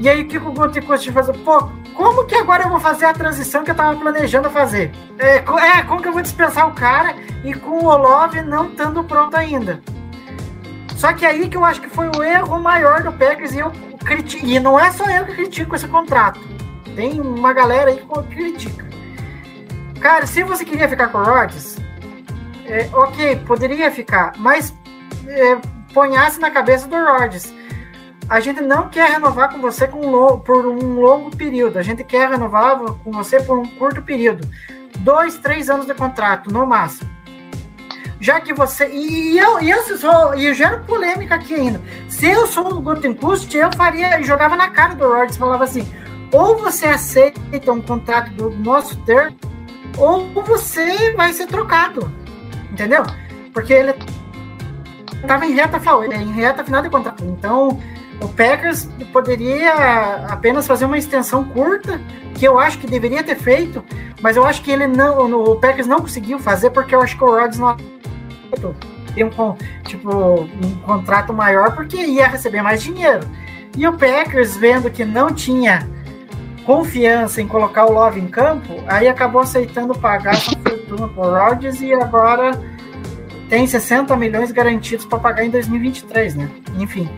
E aí o que o Gutekunst fazer? Pô, como que agora eu vou fazer a transição que eu tava planejando fazer? É, é como que eu vou dispensar o cara e com o Olov não estando pronto ainda? Só que aí que eu acho que foi o erro maior do Packers e eu critico. E não é só eu que critico esse contrato. Tem uma galera aí que critica. Cara, se você queria ficar com o Rodgers, é, ok, poderia ficar, mas é, ponhasse na cabeça do Rodgers. A gente não quer renovar com você com por um longo período. A gente quer renovar com você por um curto período. Dois, três anos de contrato, no máximo já que você. E eu, e eu sou. E eu gero polêmica aqui ainda. Se eu sou o Gutenkust, eu faria. Jogava na cara do Rodgers falava assim: ou você aceita um contrato do nosso termo, ou você vai ser trocado. Entendeu? Porque ele estava em reta, em reta final de contrato. Então, o Packers poderia apenas fazer uma extensão curta, que eu acho que deveria ter feito, mas eu acho que ele não, o Packers não conseguiu fazer porque eu acho que o Rodgers não tem um, tipo, um contrato maior porque ia receber mais dinheiro. E o Packers, vendo que não tinha confiança em colocar o Love em campo, aí acabou aceitando pagar essa fortuna por Rodgers e agora tem 60 milhões garantidos para pagar em 2023, né? Enfim.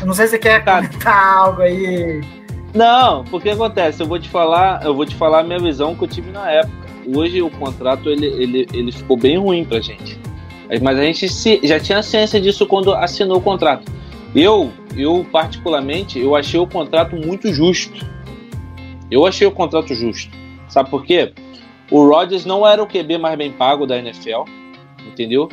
Eu não sei se você quer comentar algo aí. Não, porque acontece, eu vou te falar, eu vou te falar a minha visão que eu tive na época. Hoje o contrato ele, ele, ele ficou bem ruim pra gente. Mas a gente se, já tinha ciência disso quando assinou o contrato. Eu, eu particularmente, eu achei o contrato muito justo. Eu achei o contrato justo. Sabe por quê? O Rodgers não era o QB mais bem pago da NFL, entendeu?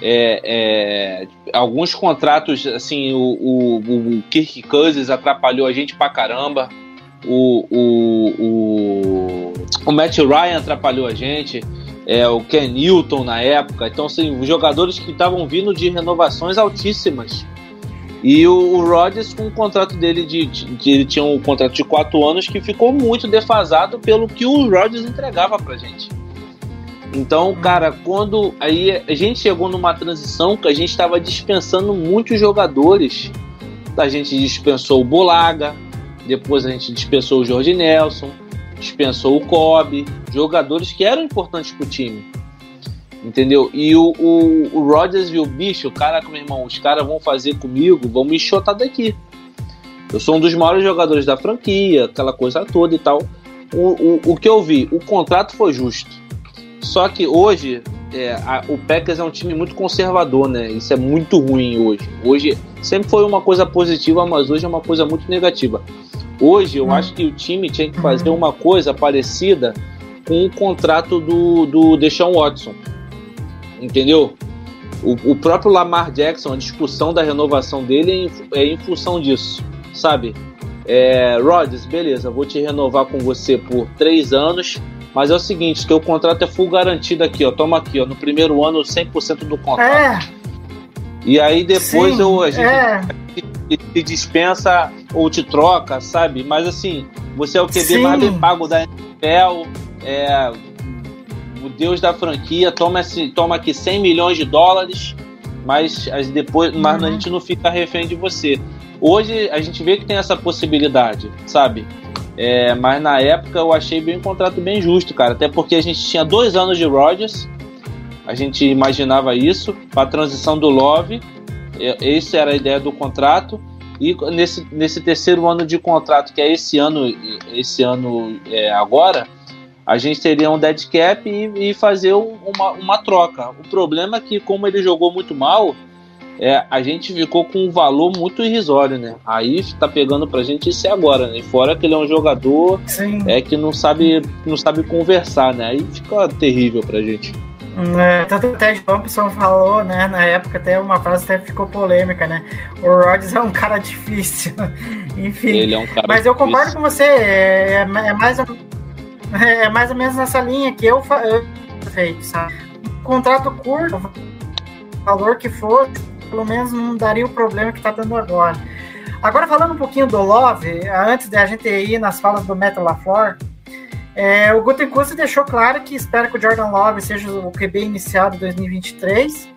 É, é, alguns contratos, assim, o, o, o, Kirk Cousins atrapalhou a gente pra caramba. O, o, o, o Matt Ryan atrapalhou a gente é, o Ken Newton na época. Então, assim, jogadores que estavam vindo de renovações altíssimas. E o, o Rodgers, com o contrato dele, de, de, ele tinha um contrato de quatro anos que ficou muito defasado pelo que o Rodgers entregava pra gente. Então, cara, quando aí a gente chegou numa transição que a gente estava dispensando muitos jogadores. A gente dispensou o Bolaga, depois a gente dispensou o Jorge Nelson, dispensou o Kobe, jogadores que eram importantes pro time. Entendeu? E o, o, o Rodgers viu, bicho, caraca, meu irmão, os caras vão fazer comigo, vão me enxotar daqui. Eu sou um dos maiores jogadores da franquia, aquela coisa toda e tal. O, o, o que eu vi, o contrato foi justo. Só que hoje, é, a, o Packers é um time muito conservador, né? Isso é muito ruim hoje. Hoje sempre foi uma coisa positiva, mas hoje é uma coisa muito negativa. Hoje eu hum. acho que o time tinha que fazer uma coisa parecida com o contrato do, do Deshaun Watson. Entendeu? O, o próprio Lamar Jackson, a discussão da renovação dele é em, é em função disso, sabe? É, Rodgers, beleza, vou te renovar com você por três anos, mas é o seguinte, que o contrato é full garantido aqui, ó. Toma aqui, ó. No primeiro ano, 100% do contrato. É. E aí depois Sim, eu, a gente é. te dispensa ou te troca, sabe? Mas assim, você é o QB Sim. mais bem pago da NFL, é o deus da franquia, toma, esse, toma aqui 100 milhões de dólares, mas depois mas uhum. a gente não fica refém de você. Hoje a gente vê que tem essa possibilidade, sabe? É, mas na época eu achei bem um contrato bem justo, cara. Até porque a gente tinha dois anos de Rodgers, a gente imaginava isso, para a transição do Love, é, essa era a ideia do contrato. E nesse, nesse terceiro ano de contrato, que é esse ano, esse ano é, agora, a gente teria um dead cap e, e fazer um, uma, uma troca. O problema é que, como ele jogou muito mal, é, a gente ficou com um valor muito irrisório, né? Aí tá pegando pra gente isso agora, né? Fora que ele é um jogador é que não sabe, não sabe conversar, né? Aí fica terrível pra gente. É, tanto o Ted Thompson falou, né, na época até uma frase até ficou polêmica, né? O Rodgers é um cara <laughs> difícil. Enfim. Ele é um cara Mas eu concordo com você, é, é, mais, é mais ou menos nessa linha que eu, eu feito, sabe? Um contrato curto, valor que for, pelo menos não daria o problema que tá dando agora. Agora falando um pouquinho do Love, antes de a gente ir nas falas do Metal LaFleur, é, o Gutenkust deixou claro que espera que o Jordan Love seja o QB inicial de 2023.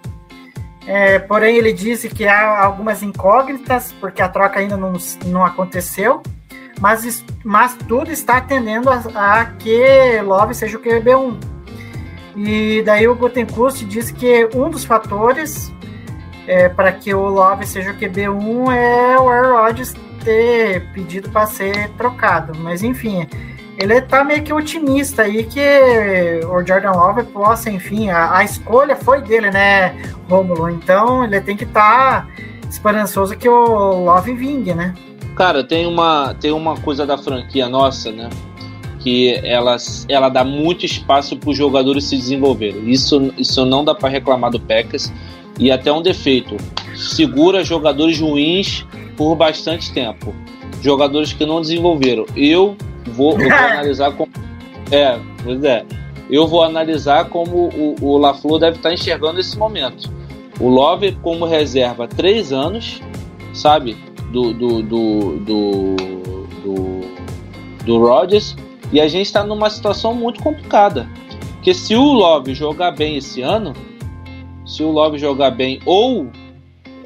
É, porém, ele disse que há algumas incógnitas, porque a troca ainda não, não aconteceu. Mas, mas tudo está tendendo a, a que Love seja o QB1. E daí o Gutenkust disse que um dos fatores é, para que o Love seja o QB1 é o Aaron Rodgers ter pedido para ser trocado. Mas enfim, ele tá meio que otimista aí que o Jordan Love possa, enfim, a, a escolha foi dele, né, Romulo? Então ele tem que estar tá esperançoso que o Love vingue, né? Cara, tem uma, tem uma coisa da franquia nossa, né? Que ela, ela dá muito espaço para os jogadores se desenvolverem. Isso, isso não dá para reclamar do Packers. E até um defeito. Segura jogadores ruins por bastante tempo. Jogadores que não desenvolveram. Eu vou, eu vou <laughs> analisar como. É, pois é. Eu vou analisar como o, o LaFleur deve estar enxergando esse momento. O Love como reserva três anos, sabe? Do, do, do, do, do, do Rodgers. E a gente está numa situação muito complicada. Porque se o Love jogar bem esse ano, se o Love jogar bem ou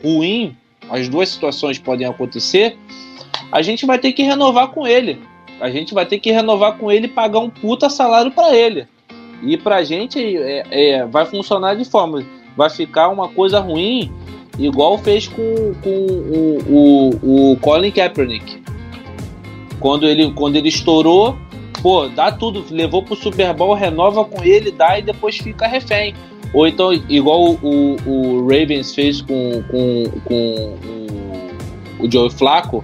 ruim, as duas situações podem acontecer, a gente vai ter que renovar com ele. A gente vai ter que renovar com ele e pagar um puta salário para ele. E pra gente é, é, vai funcionar de forma. Vai ficar uma coisa ruim, igual fez com, com o, o, o Colin Kaepernick. Quando ele, quando ele estourou, pô, dá tudo, levou pro Super Bowl, renova com ele, dá e depois fica refém. Ou então, igual o, o Ravens fez com, com, com o, o Joe Flacco,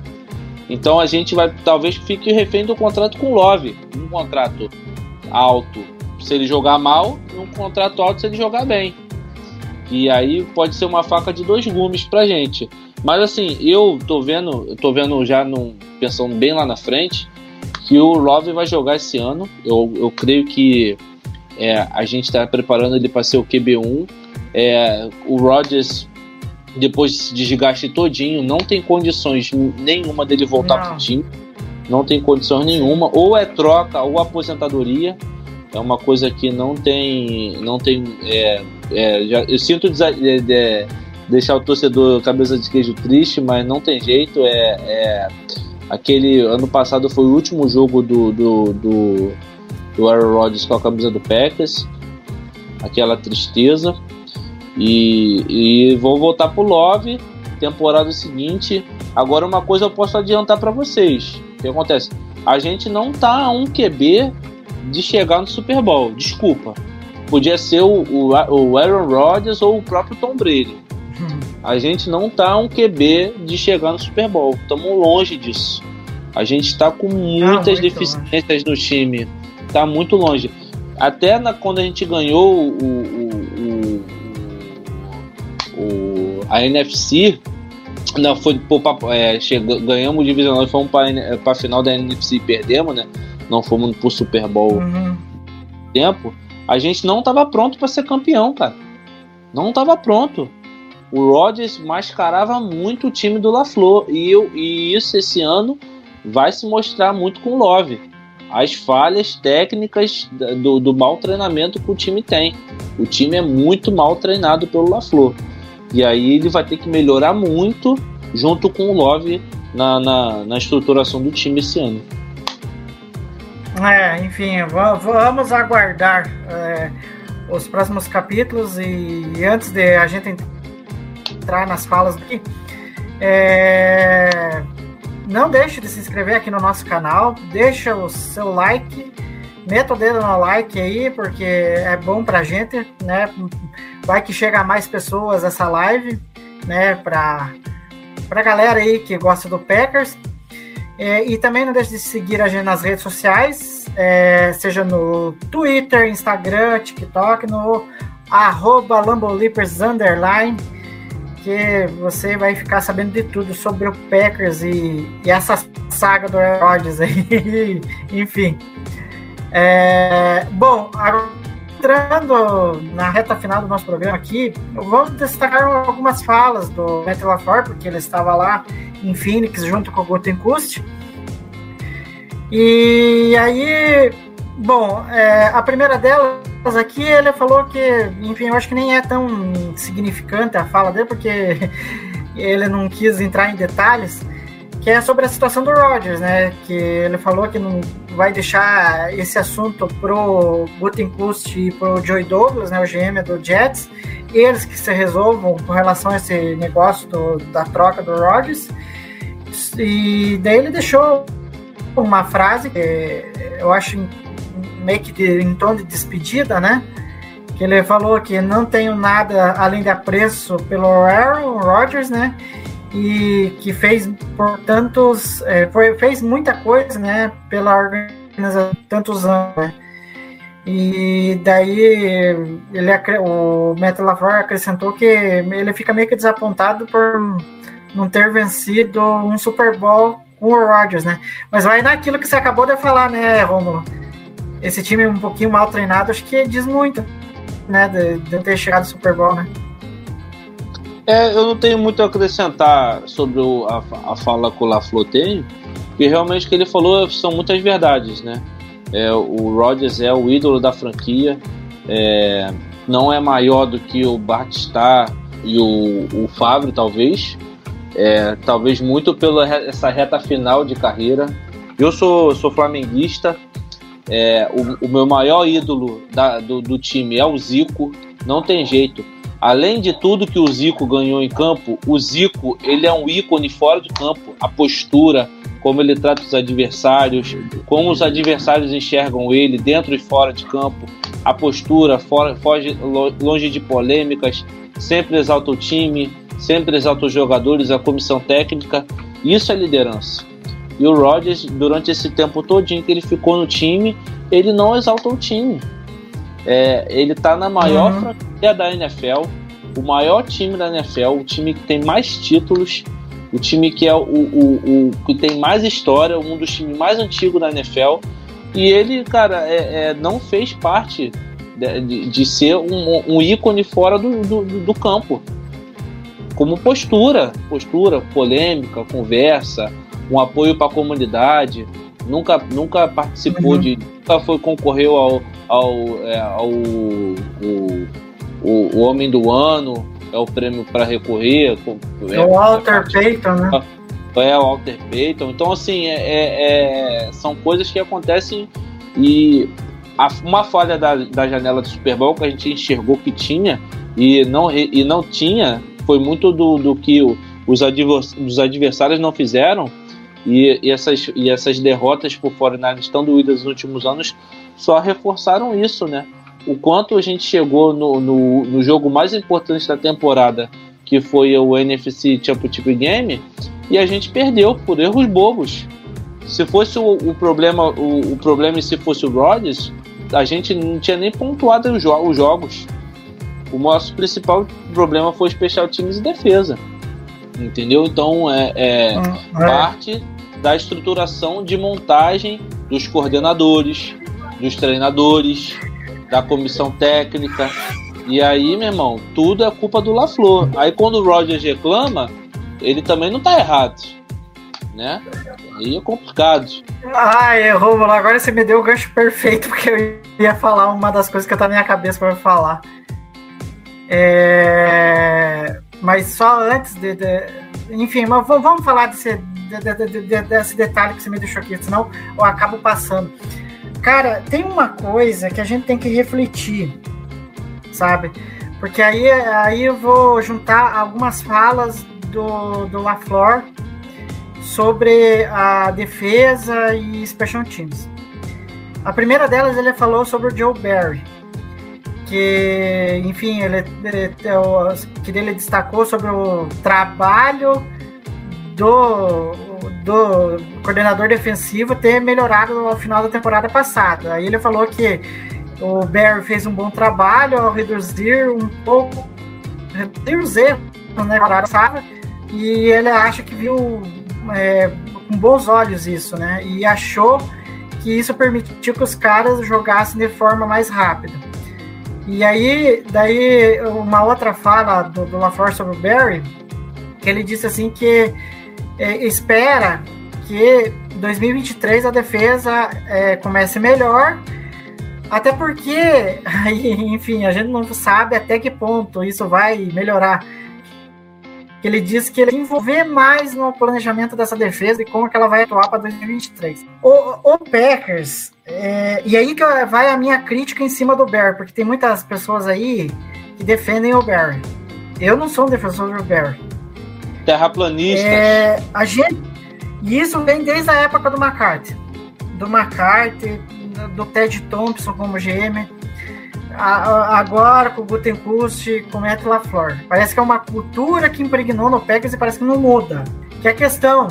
então a gente vai talvez fique refém do contrato com o Love, um contrato alto se ele jogar mal, e um contrato alto se ele jogar bem. E aí pode ser uma faca de dois gumes pra gente. Mas assim, eu tô vendo, eu tô vendo já num, pensando bem lá na frente, que o Love vai jogar esse ano. Eu, eu creio que é, a gente está preparando ele para ser o QB1. É, o Rodgers depois desse desgaste todinho, não tem condições nenhuma dele voltar não. pro time. Não tem condições nenhuma. Ou é troca ou aposentadoria. É uma coisa que não tem. Não tem. É, é, já, eu sinto de, de, deixar o torcedor cabeça de queijo triste, mas não tem jeito. É, é aquele ano passado foi o último jogo do, do, do, do Aaron Rodgers com a camisa do Packers. Aquela tristeza. E, e vou voltar pro Love, temporada seguinte. Agora, uma coisa eu posso adiantar para vocês: o que acontece? A gente não tá um QB de chegar no Super Bowl, desculpa. Podia ser o, o, o Aaron Rodgers ou o próprio Tom Brady. A gente não tá um QB de chegar no Super Bowl, estamos longe disso. A gente está com muitas ah, deficiências longe. no time, tá muito longe. Até na, quando a gente ganhou o, o, o, a NFC, não, foi, pô, é, chegou, ganhamos o divisional e fomos para a final da NFC e perdemos, né? Não fomos pro Super Bowl uhum. tempo. A gente não estava pronto para ser campeão, cara. Não estava pronto. O Rodgers mascarava muito o time do LaFleur e, eu, e isso esse ano vai se mostrar muito com o Love. As falhas técnicas do, do mau treinamento que o time tem. O time é muito mal treinado pelo LaFleur. E aí ele vai ter que melhorar muito junto com o Love na, na, na estruturação do time esse ano. É, enfim, vamos aguardar é, os próximos capítulos e antes de a gente entrar nas falas aqui, é, não deixe de se inscrever aqui no nosso canal, deixa o seu like, meta o dedo no like aí, porque é bom pra gente, né? vai que chega a mais pessoas essa live, né, para a galera aí que gosta do Packers. É, e também não deixe de seguir a gente nas redes sociais, é, seja no Twitter, Instagram, TikTok, no arroba Underline, que você vai ficar sabendo de tudo sobre o Packers e, e essa saga do Rodgers aí, <laughs> enfim. É, bom, agora entrando na reta final do nosso programa aqui, vamos destacar algumas falas do Matt LaFleur, porque ele estava lá em Phoenix junto com o Gutenkust. E aí, bom, é, a primeira delas aqui, ele falou que, enfim, eu acho que nem é tão significante a fala dele, porque <laughs> ele não quis entrar em detalhes, que é sobre a situação do Rodgers, né? Que ele falou que não vai deixar esse assunto pro Gutenkust e pro Joey Douglas, né? O GM do Jets, eles que se resolvam com relação a esse negócio do, da troca do Rodgers. E daí ele deixou uma frase que eu acho meio que de, em tom de despedida, né? Que ele falou que não tenho nada além de apreço pelo Aaron Rodgers, né? E que fez por tantos, é, foi, fez muita coisa, né? Pela organização tantos anos. Né? E daí ele, o Matt LaFleur acrescentou que ele fica meio que desapontado por não ter vencido um Super Bowl com o Rodgers, né? Mas vai naquilo que você acabou de falar, né, Romulo? Esse time um pouquinho mal treinado, acho que diz muito, né, de, de ter chegado ao Super Bowl, né? É, eu não tenho muito a acrescentar sobre o, a, a fala que o LaFleur tem, porque realmente o que ele falou são muitas verdades, né? É, o Rodgers é o ídolo da franquia, é, não é maior do que o Bart Starr e o, o Fábio, talvez, é, talvez muito pela essa reta final de carreira. Eu sou, sou flamenguista, é, o, o, meu maior ídolo da, do, do time é o Zico, não tem jeito. Além de tudo que o Zico ganhou em campo, o Zico ele é um ícone fora de campo. A postura, como ele trata os adversários, como os adversários enxergam ele dentro e fora de campo, a postura, fora, foge, longe de polêmicas, sempre exalta o time, sempre exalta os jogadores, a comissão técnica. Isso é liderança. E o Rodgers, durante esse tempo todinho que ele ficou no time, ele não exaltou o time. É, ele está na maior uhum. franquia da NFL, o maior time da NFL, o time que tem mais títulos, o time que é o, o, o que tem mais história, um dos times mais antigos da NFL. E ele, cara, é, é, não fez parte de, de, de ser um, um, ícone fora do, do, do campo como postura, postura, polêmica, conversa, um apoio para a comunidade. Nunca, nunca participou uhum. de, nunca foi concorreu ao, ao, é, ao o, o, Homem do Ano, é o prêmio para recorrer. É, é o Walter Payton, né? É o Walter Payton. Então, assim, é, é, é, são coisas que acontecem e a, uma falha da, da janela do Super Bowl que a gente enxergou que tinha e não, e não tinha foi muito do, do que o, os, os adversários não fizeram e, e, essas, e essas derrotas por fora estão doídas nos últimos anos só reforçaram isso, né? O quanto a gente chegou no, no, no jogo mais importante da temporada, que foi o NFC Championship Game, e a gente perdeu por erros bobos. Se fosse o, o problema, o, o, problema se fosse o Rodgers, a gente não tinha nem pontuado os, jo os jogos. O nosso principal problema foi especial times e defesa. Entendeu? Então é, é, ah, é, parte da estruturação de montagem dos coordenadores, dos treinadores, da comissão técnica. E aí, meu irmão, tudo é culpa do LaFleur. Aí quando o Rogers reclama, ele também não tá errado. Né? Aí é complicado. Ai, Romulo, agora você me deu o gancho perfeito, porque eu ia falar uma das coisas que tá na minha cabeça para falar. É... Mas só antes de, de... Enfim, mas vamos falar desse, de, de, desse detalhe que você me deixou aqui, senão eu acabo passando. Cara, tem uma coisa que a gente tem que refletir, sabe? Porque aí, aí eu vou juntar algumas falas do, do LaFleur sobre a defesa e special teams. A primeira delas ele falou sobre o Joe Barry que, enfim, ele, ele, que ele destacou sobre o trabalho do, do coordenador defensivo ter melhorado ao final da temporada passada. Aí ele falou que o Barry fez um bom trabalho ao reduzir um pouco reduzir os erros né, passada, e ele acha que viu é, com bons olhos isso, né? E achou que isso permitiu que os caras jogassem de forma mais rápida. E aí, daí, uma outra fala do, do LaFleur sobre o Barry, que ele disse assim que é, espera que 2023 a defesa é, comece melhor, até porque, <laughs> aí, enfim, a gente não sabe até que ponto isso vai melhorar. Ele disse que ele envolver mais no planejamento dessa defesa e como que ela vai atuar para 2023. O, o Packers, é, e aí que vai a minha crítica em cima do Bear, porque tem muitas pessoas aí que defendem o Bear. Eu não sou um defensor do Bear. Terraplanista. É, a gente, e isso vem desde a época do McCarthy. Do McCarthy, do Ted Thompson como GM agora com o Gutenkust, com o Matt LaFleur. Parece que é uma cultura que impregnou no Packers e parece que não muda. Que é a questão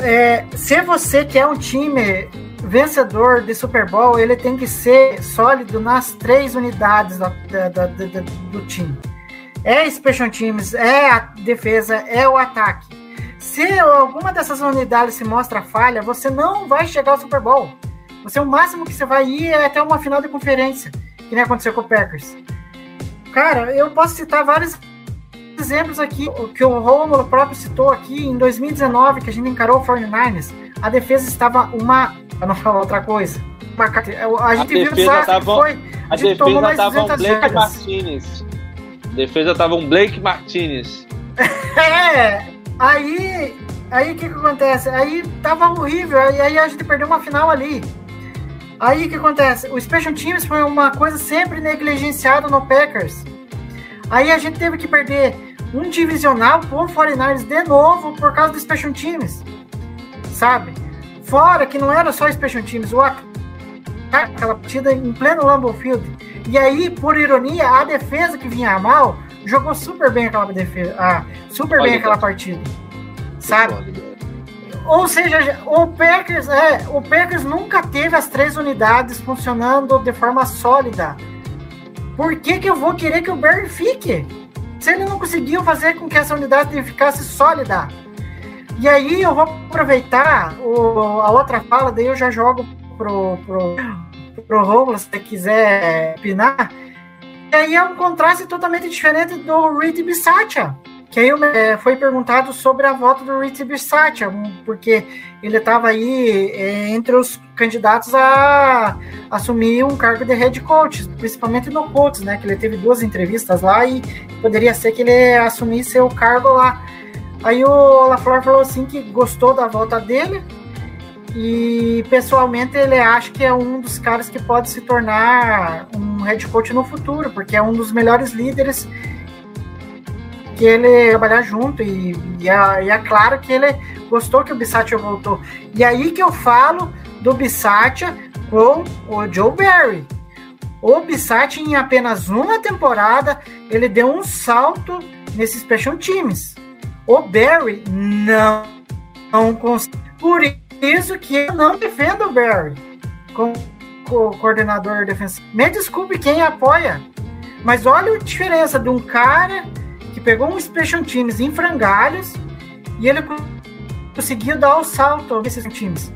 é, se você quer um time vencedor de Super Bowl, ele tem que ser sólido nas três unidades da, da, da, do time. É special teams, é a defesa, é o ataque. Se alguma dessas unidades se mostra falha, você não vai chegar ao Super Bowl. Você o máximo que você vai ir é até uma final de conferência que nem aconteceu com o Packers. Cara, eu posso citar vários exemplos aqui, que o Romulo próprio citou aqui em 2019, que a gente encarou o 49ers. A defesa estava uma. Para não falar outra coisa. Uma, a gente a viu o tava, foi. A, a defesa tomou mais tava um Blake jardas. Martinez. A defesa tava um Blake Martinez. <laughs> é, aí. Aí o que, que acontece? Aí tava horrível, aí, aí a gente perdeu uma final ali. Aí o que acontece? O Special Teams foi uma coisa sempre negligenciada no Packers. Aí a gente teve que perder um divisional por 49ers de novo por causa do Special Teams. Sabe? Fora que não era só Special Teams, o aquela partida em pleno Lambeau Field. E aí, por ironia, a defesa que vinha mal jogou super bem aquela defesa, ah, super Olha bem aquela partida. Sabe? Ou seja, o Packers, é, o Packers nunca teve as três unidades funcionando de forma sólida. Por que, que eu vou querer que o Barry fique? Se ele não conseguiu fazer com que essa unidade ficasse sólida. E aí eu vou aproveitar o, a outra fala, daí eu já jogo pro, pro, pro Romulo, se quiser opinar. E aí é um contraste totalmente diferente do Reed Bisaccia que aí é, foi perguntado sobre a volta do Rich Bisaccia, porque ele estava aí é, entre os candidatos a assumir um cargo de head coach, principalmente no Colts, né? Que ele teve duas entrevistas lá e poderia ser que ele assumisse o cargo lá. Aí o LaFleur falou assim que gostou da volta dele e pessoalmente ele acha que é um dos caras que pode se tornar um head coach no futuro, porque é um dos melhores líderes que ele trabalhar junto e, e, é, e é claro que ele gostou que o Bissatia voltou. E aí que eu falo do Bissatia com o Joe Barry. O Bissatia em apenas uma temporada ele deu um salto nesses Special Teams. O Barry não, não conseguiu. Por isso que eu não defendo o Barry como coordenador defensivo. Me desculpe quem apoia, mas olha a diferença de um cara pegou um Special Teams em frangalhos e ele conseguiu dar o salto desses times.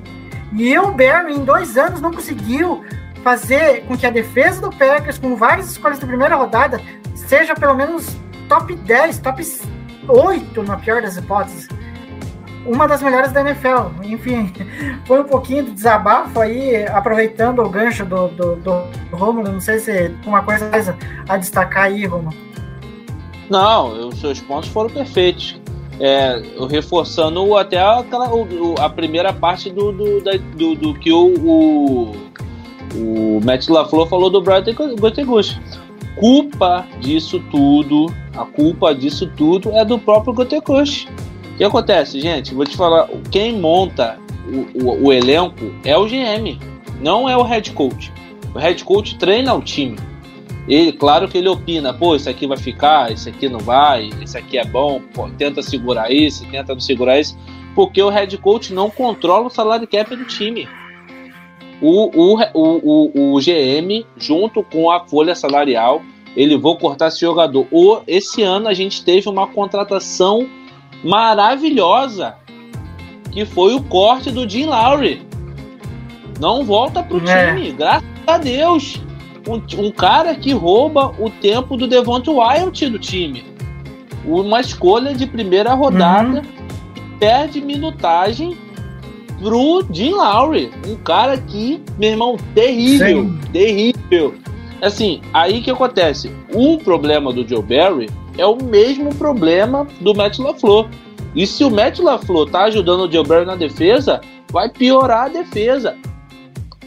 E o Barry, em dois anos, não conseguiu fazer com que a defesa do Packers, com várias escolhas de primeira rodada, seja pelo menos top 10, top 8, na pior das hipóteses. Uma das melhores da NFL. Enfim, <laughs> foi um pouquinho de desabafo aí, aproveitando o gancho do, do, do Romulo. Não sei se uma coisa a destacar aí, Romulo. Não, os seus pontos foram perfeitos. É, reforçando até aquela, o, a primeira parte do, do, da, do, do, que o, o, o Matt LaFleur falou do Brian. Culpa disso tudo, a culpa disso tudo é do próprio Gotegush. O que acontece, gente? Vou te falar, quem monta o, o, o elenco é o GM, não é o head coach. O head coach treina o time. Ele, claro que ele opina, pô, isso aqui vai ficar, isso aqui não vai, isso aqui é bom, pô, tenta segurar isso, tenta não segurar isso, porque o head coach não controla o salário cap do time. O, o, o, o, GM, junto com a folha salarial, ele vou cortar esse jogador. O, esse ano a gente teve uma contratação maravilhosa, que foi o corte do Jim Lowry. Não volta pro é. time, graças a Deus um, um cara que rouba o tempo do Devonta Wild do time. Uma escolha de primeira rodada uhum. perde minutagem pro Jim Lowry. Um cara que, meu irmão, terrível, Sim. terrível. Assim, aí que acontece? O problema do Joe Barry é o mesmo problema do Matt LaFleur. E se o Matt LaFleur tá ajudando o Joe Barry na defesa, vai piorar a defesa.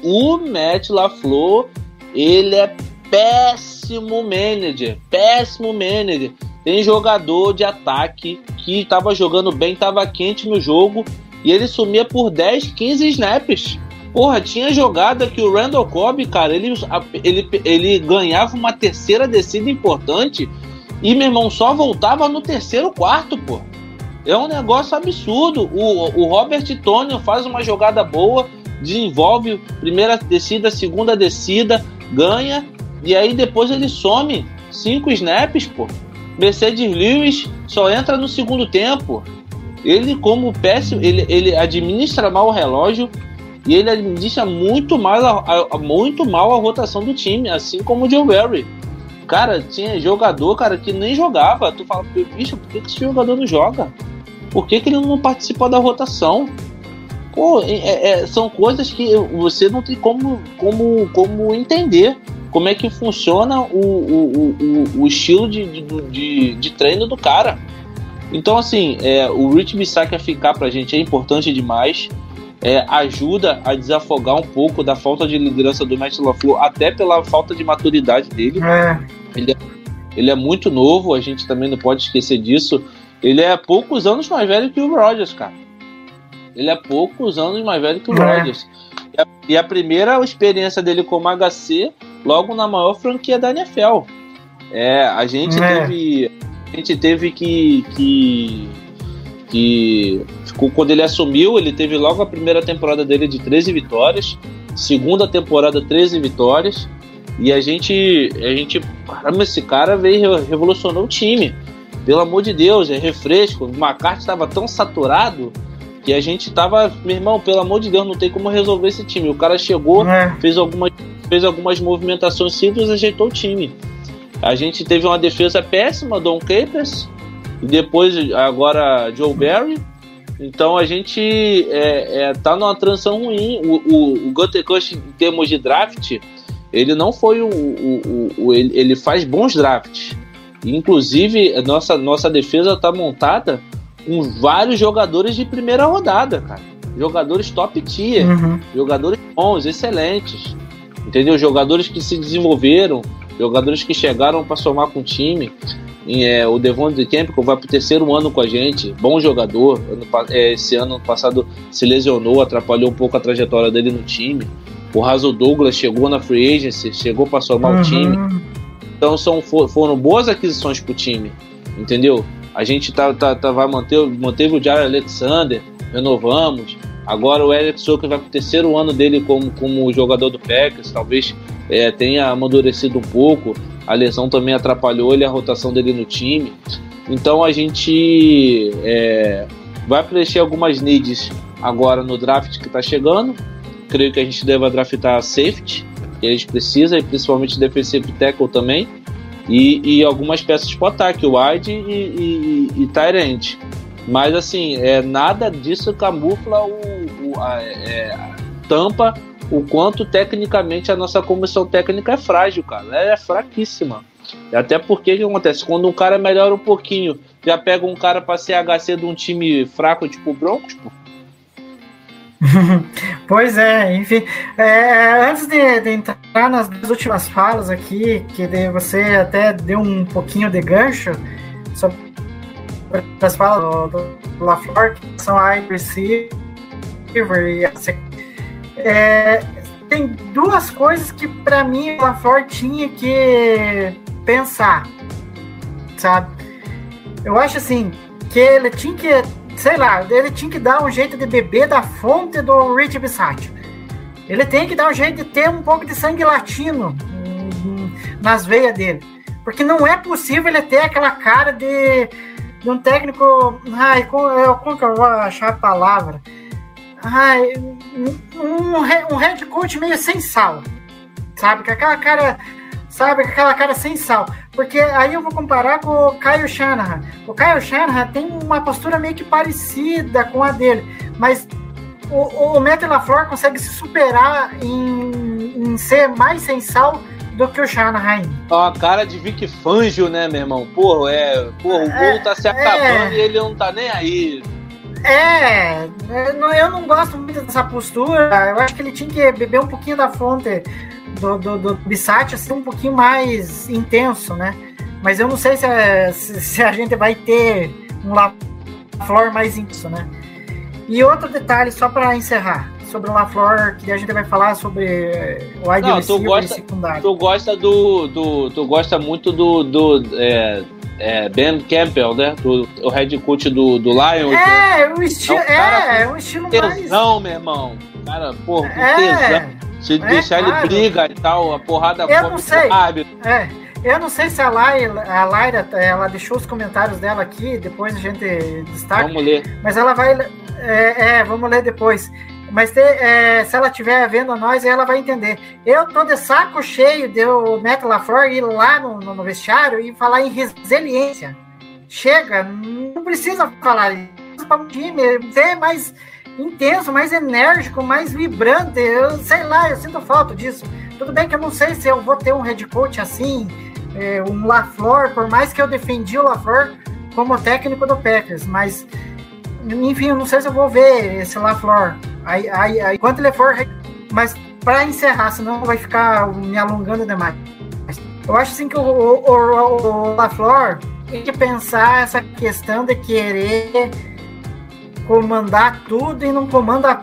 O Matt LaFleur, ele é péssimo manager, péssimo manager. Tem jogador de ataque que estava jogando bem, estava quente no jogo e ele sumia por 10, 15 snaps. Porra, tinha jogada que o Randall Cobb, cara, ele, ele, ele ganhava uma terceira descida importante e, meu irmão, só voltava no terceiro quarto, pô. É um negócio absurdo. O, o Robert Tony faz uma jogada boa, desenvolve primeira descida, segunda descida, ganha, e aí depois ele some. Cinco snaps, pô. Mercedes Lewis só entra no segundo tempo. Ele, como péssimo, ele, ele administra mal o relógio e ele administra muito mal a, a, muito mal a rotação do time, assim como o Joe Barry. Cara, tinha jogador, cara, que nem jogava. Tu fala, bicho, por que, que esse jogador não joga? Por que, que ele não participa da rotação? Pô, é, é, são coisas que você não tem como, como, como entender como é que funciona o, o, o, o estilo de, de, de, de, treino do cara. Então, assim, é, o Rich Bissaca ficar pra gente é importante demais. É, ajuda a desafogar um pouco da falta de liderança do Matt LaFleur, até pela falta de maturidade dele. É. Ele, é, ele é muito novo, a gente também não pode esquecer disso. Ele é poucos anos mais velho que o Rodgers, cara. Ele é poucos anos mais velho que o é. Rodgers. E a, e a primeira experiência dele como HC logo na maior franquia da NFL. É, a gente é. teve. A gente teve que. que que quando ele assumiu, ele teve logo a primeira temporada dele de 13 vitórias, segunda temporada 13 vitórias, e a gente, a gente, caramba, esse cara veio revolucionou o time. Pelo amor de Deus, é refresco. O McCarthy estava tão saturado que a gente tava, meu irmão, pelo amor de Deus, não tem como resolver esse time. O cara chegou, é. fez algumas fez algumas movimentações simples e ajeitou o time. A gente teve uma defesa péssima, Don Capers, e depois agora Joe Barry. Então a gente é, é, tá numa transição ruim. O, o, o Gunter Kush, em termos de draft, ele não foi o. o, o ele, ele, faz bons drafts. Inclusive, nossa, nossa defesa tá montada com vários jogadores de primeira rodada, cara. Jogadores top tier, uhum. jogadores bons, excelentes entendeu? Jogadores que se desenvolveram, jogadores que chegaram para somar com o time. E, é, o Devon de Campbell vai para o terceiro ano com a gente, bom jogador. Ano, é, esse ano passado se lesionou, atrapalhou um pouco a trajetória dele no time. O Raso Douglas chegou na free agency, chegou para somar uhum. o time. Então são, foram boas aquisições para o time, entendeu? A gente tá, tá, tá, vai manter, manteve o Jair Alexander, renovamos. Agora o Eric Soka vai para o terceiro ano dele como, como jogador do Packers, talvez é, tenha amadurecido um pouco. A lesão também atrapalhou ele, a rotação dele no time. Então a gente é, vai preencher algumas needs agora no draft que está chegando. Creio que a gente deve draftar safety, que a gente precisa, e principalmente defensive tackle também. E, e algumas peças para ataque, wide e, e, e, e mas assim, é, nada disso camufla o, o a, é, tampa o quanto tecnicamente a nossa comissão técnica é frágil, cara. Ela é fraquíssima. Até porque o que acontece? Quando um cara melhora um pouquinho, já pega um cara para ser HC de um time fraco, tipo o Broncos, pô. <laughs> pois é, enfim. É, antes de, de, entrar nas últimas falas aqui, que você até deu um pouquinho de gancho sobre as falas do, do LaFleur, que são a receiver e a é, tem duas coisas que para mim o LaFleur tinha que pensar, sabe? Eu acho assim, que ele tinha que, sei lá, ele tinha que dar um jeito de beber da fonte do Rich Bisaccio. Ele tem que dar um jeito de ter um pouco de sangue latino nas veias dele. Porque não é possível ele ter aquela cara de de um técnico. Ai, como, como que eu vou achar a palavra? Ai, um, um head coach meio sem sal. Sabe? Com aquela cara. Sabe? Com aquela cara sem sal. Porque aí eu vou comparar com o Kyle Shanahan. O Kyle Shanahan tem uma postura meio que parecida com a dele. Mas o, o Matt LaFleur consegue se superar em, em ser mais sem sal do que o Shanahan. É uma cara de Vic Fangio, né, meu irmão? Porra, é, porra o É, gol tá se é. acabando e ele não tá nem aí. É, eu não gosto muito dessa postura. Eu acho que ele tinha que beber um pouquinho da fonte do, do, do Bissat, assim, um pouquinho mais intenso, né? Mas eu não sei se, é- se, a gente vai ter um LaFleur mais intenso, né? E outro detalhe, só para encerrar, sobre o LaFleur, que a gente vai falar sobre eh, o wide Não, tu receiver gosta- e secundário. Tu gosta do. do tu gosta muito do. do é, é, Ben Campbell, né? Do, o head coach do, do Lions. né? É, o estilo, É um cara é, é um estilo mais... Tesão, meu irmão. Cara, porra, É, tesão. Se é, deixar claro. ele briga e tal, a porrada Eu não sei. É, eu não sei se a Laira, a Laira, ela deixou os comentários dela aqui, depois a gente destaca, Vamos ler. mas ela vai. É, é, vamos ler depois. Mas te- é, se ela estiver vendo nós, ela vai entender. Eu tô de saco cheio de o Matt LaFleur ir lá no, no- vestiário e falar em resiliência. Chega, não precisa falar isso para um time, ser mais intenso, mais enérgico, mais vibrante. Eu sei lá, eu sinto falta disso. Tudo bem que eu não sei se eu vou ter um head coach assim, é, um LaFleur, por mais que eu defendi o LaFleur como técnico do Packers, mas enfim, eu não sei se eu vou ver esse LaFleur. Aí, aí, aí, quando ele for. Mas para encerrar, senão vai ficar me alongando demais. Eu acho assim que o, o, o, o LaFleur tem que pensar essa questão de querer comandar tudo e não comanda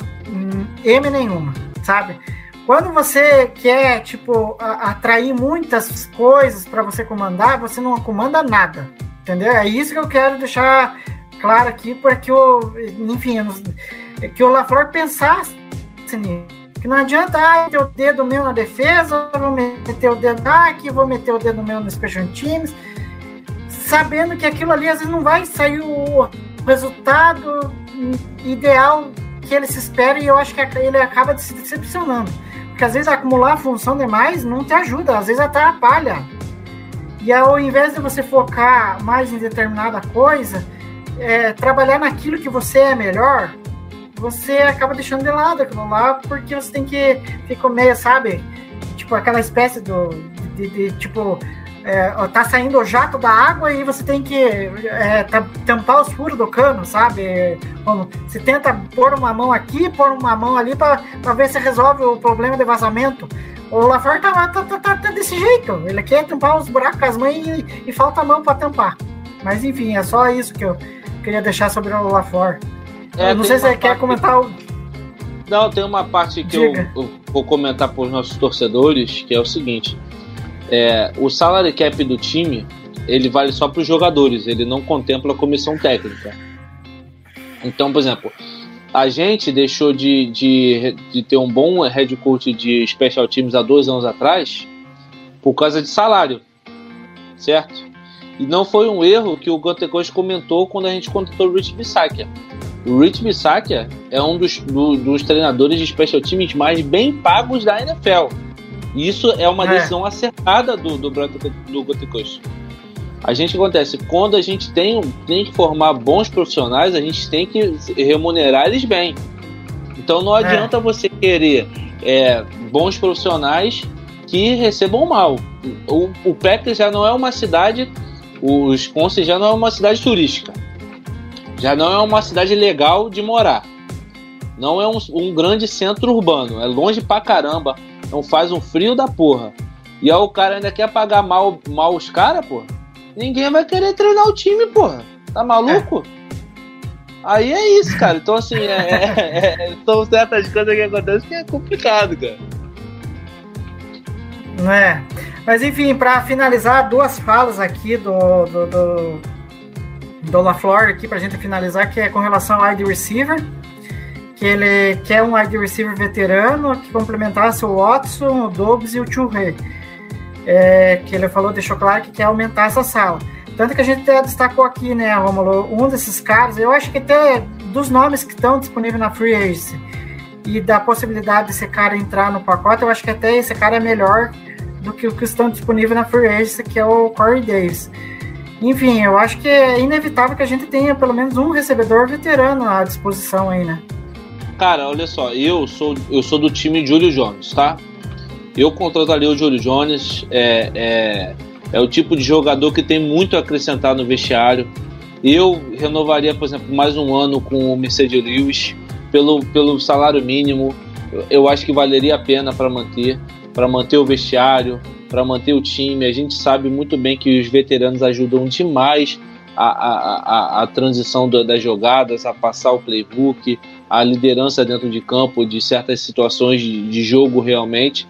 M nenhuma, sabe? Quando você quer, tipo, atrair muitas coisas para você comandar, você não comanda nada, entendeu? É isso que eu quero deixar claro aqui, porque o, enfim, que o LaFleur pensasse nisso. Que não adianta, ah, meter o dedo meu na defesa, vou meter o dedo aqui, vou meter o dedo meu no Special Teams, sabendo que aquilo ali às vezes não vai sair o resultado ideal que ele se espera e eu acho que ele acaba se decepcionando. Porque às vezes acumular função demais não te ajuda, às vezes atrapalha. E ao invés de você focar mais em determinada coisa, é, trabalhar naquilo que você é melhor, você acaba deixando de lado aquilo lá, porque você tem que ficar meio, sabe? Tipo, aquela espécie do. de, de, tipo. É, tá saindo o jato da água e você tem que é, ta- tampar os furos do cano, sabe? Como, você tenta pôr uma mão aqui, pôr uma mão ali para ver se resolve o problema de vazamento. O LaFleur tá, tá, tá, tá- tá desse jeito. Ele quer tampar os buracos com as mãos e, e falta a mão para tampar. Mas enfim, é só isso que eu queria deixar sobre o LaFleur. É, Eu não sei se você quer parte- comentar o. Não, tem uma parte que eu, eu vou comentar para os nossos torcedores, que é o seguinte: é, o salary cap do time ele vale só para os jogadores, ele não contempla a comissão técnica. Então, por exemplo, a gente deixou de, de, de ter um bom head coach de special teams há dois anos atrás por causa de salário, certo? E não foi um erro que o Gunter comentou quando a gente contratou o Rich Bissakia. O Rich Bissakia é um dos, do- dos treinadores de special teams mais bem pagos da NFL. Isso é uma É. decisão acertada do, do, do Gunter Coach. A gente acontece, quando a gente tem, tem que formar bons profissionais, a gente tem que remunerar eles bem. Então não adianta você querer é, bons profissionais que recebam mal. O, o Packers já não é uma cidade, o Wisconsin já não é uma cidade turística. Já não é uma cidade legal de morar. Não é um, um grande centro urbano. É longe pra caramba. Não faz um frio da porra. E aí o cara ainda quer pagar mal, mal os caras, porra. Ninguém vai querer treinar o time, porra. Tá maluco? Aí é isso, cara. Então, assim, é, é- é- são certas coisas que acontecem que é complicado, cara. Não é? Mas enfim, para finalizar, duas falas aqui do, do, do, do LaFleur aqui pra gente finalizar, que é com relação ao wide receiver. Que ele quer um wide receiver veterano que complementasse o Watson, o Dobbs e o Churré. É, que ele falou, deixou claro que quer aumentar essa sala. Tanto que a gente até destacou aqui, né, Romulo, um desses caras, eu acho que até dos nomes que estão disponíveis na Free Agency e da possibilidade desse cara entrar no pacote, eu acho que até esse cara é melhor do que o que estão disponíveis na Free Agency, que é o Corey Davis. Enfim, eu acho que é inevitável que a gente tenha pelo menos um recebedor veterano à disposição aí, né? Cara, olha só, eu sou, eu sou do time Júlio Jones, tá? Eu contrataria o Júlio Jones, é, é, é o tipo de jogador que tem muito a acrescentar no vestiário. Eu renovaria, por exemplo, mais um ano com o Mercedes Lewis pelo, pelo salário mínimo. Eu acho que valeria a pena para manter, para manter o vestiário, para manter o time. A gente sabe muito bem que os veteranos ajudam demais a, a, a, a transição das jogadas, a passar o playbook, a liderança dentro de campo de certas situações de, de jogo realmente.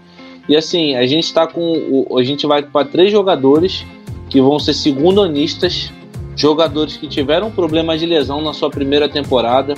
E assim, a gente está com. A gente vai para três jogadores que vão ser segundonistas, jogadores que tiveram problemas de lesão na sua primeira temporada,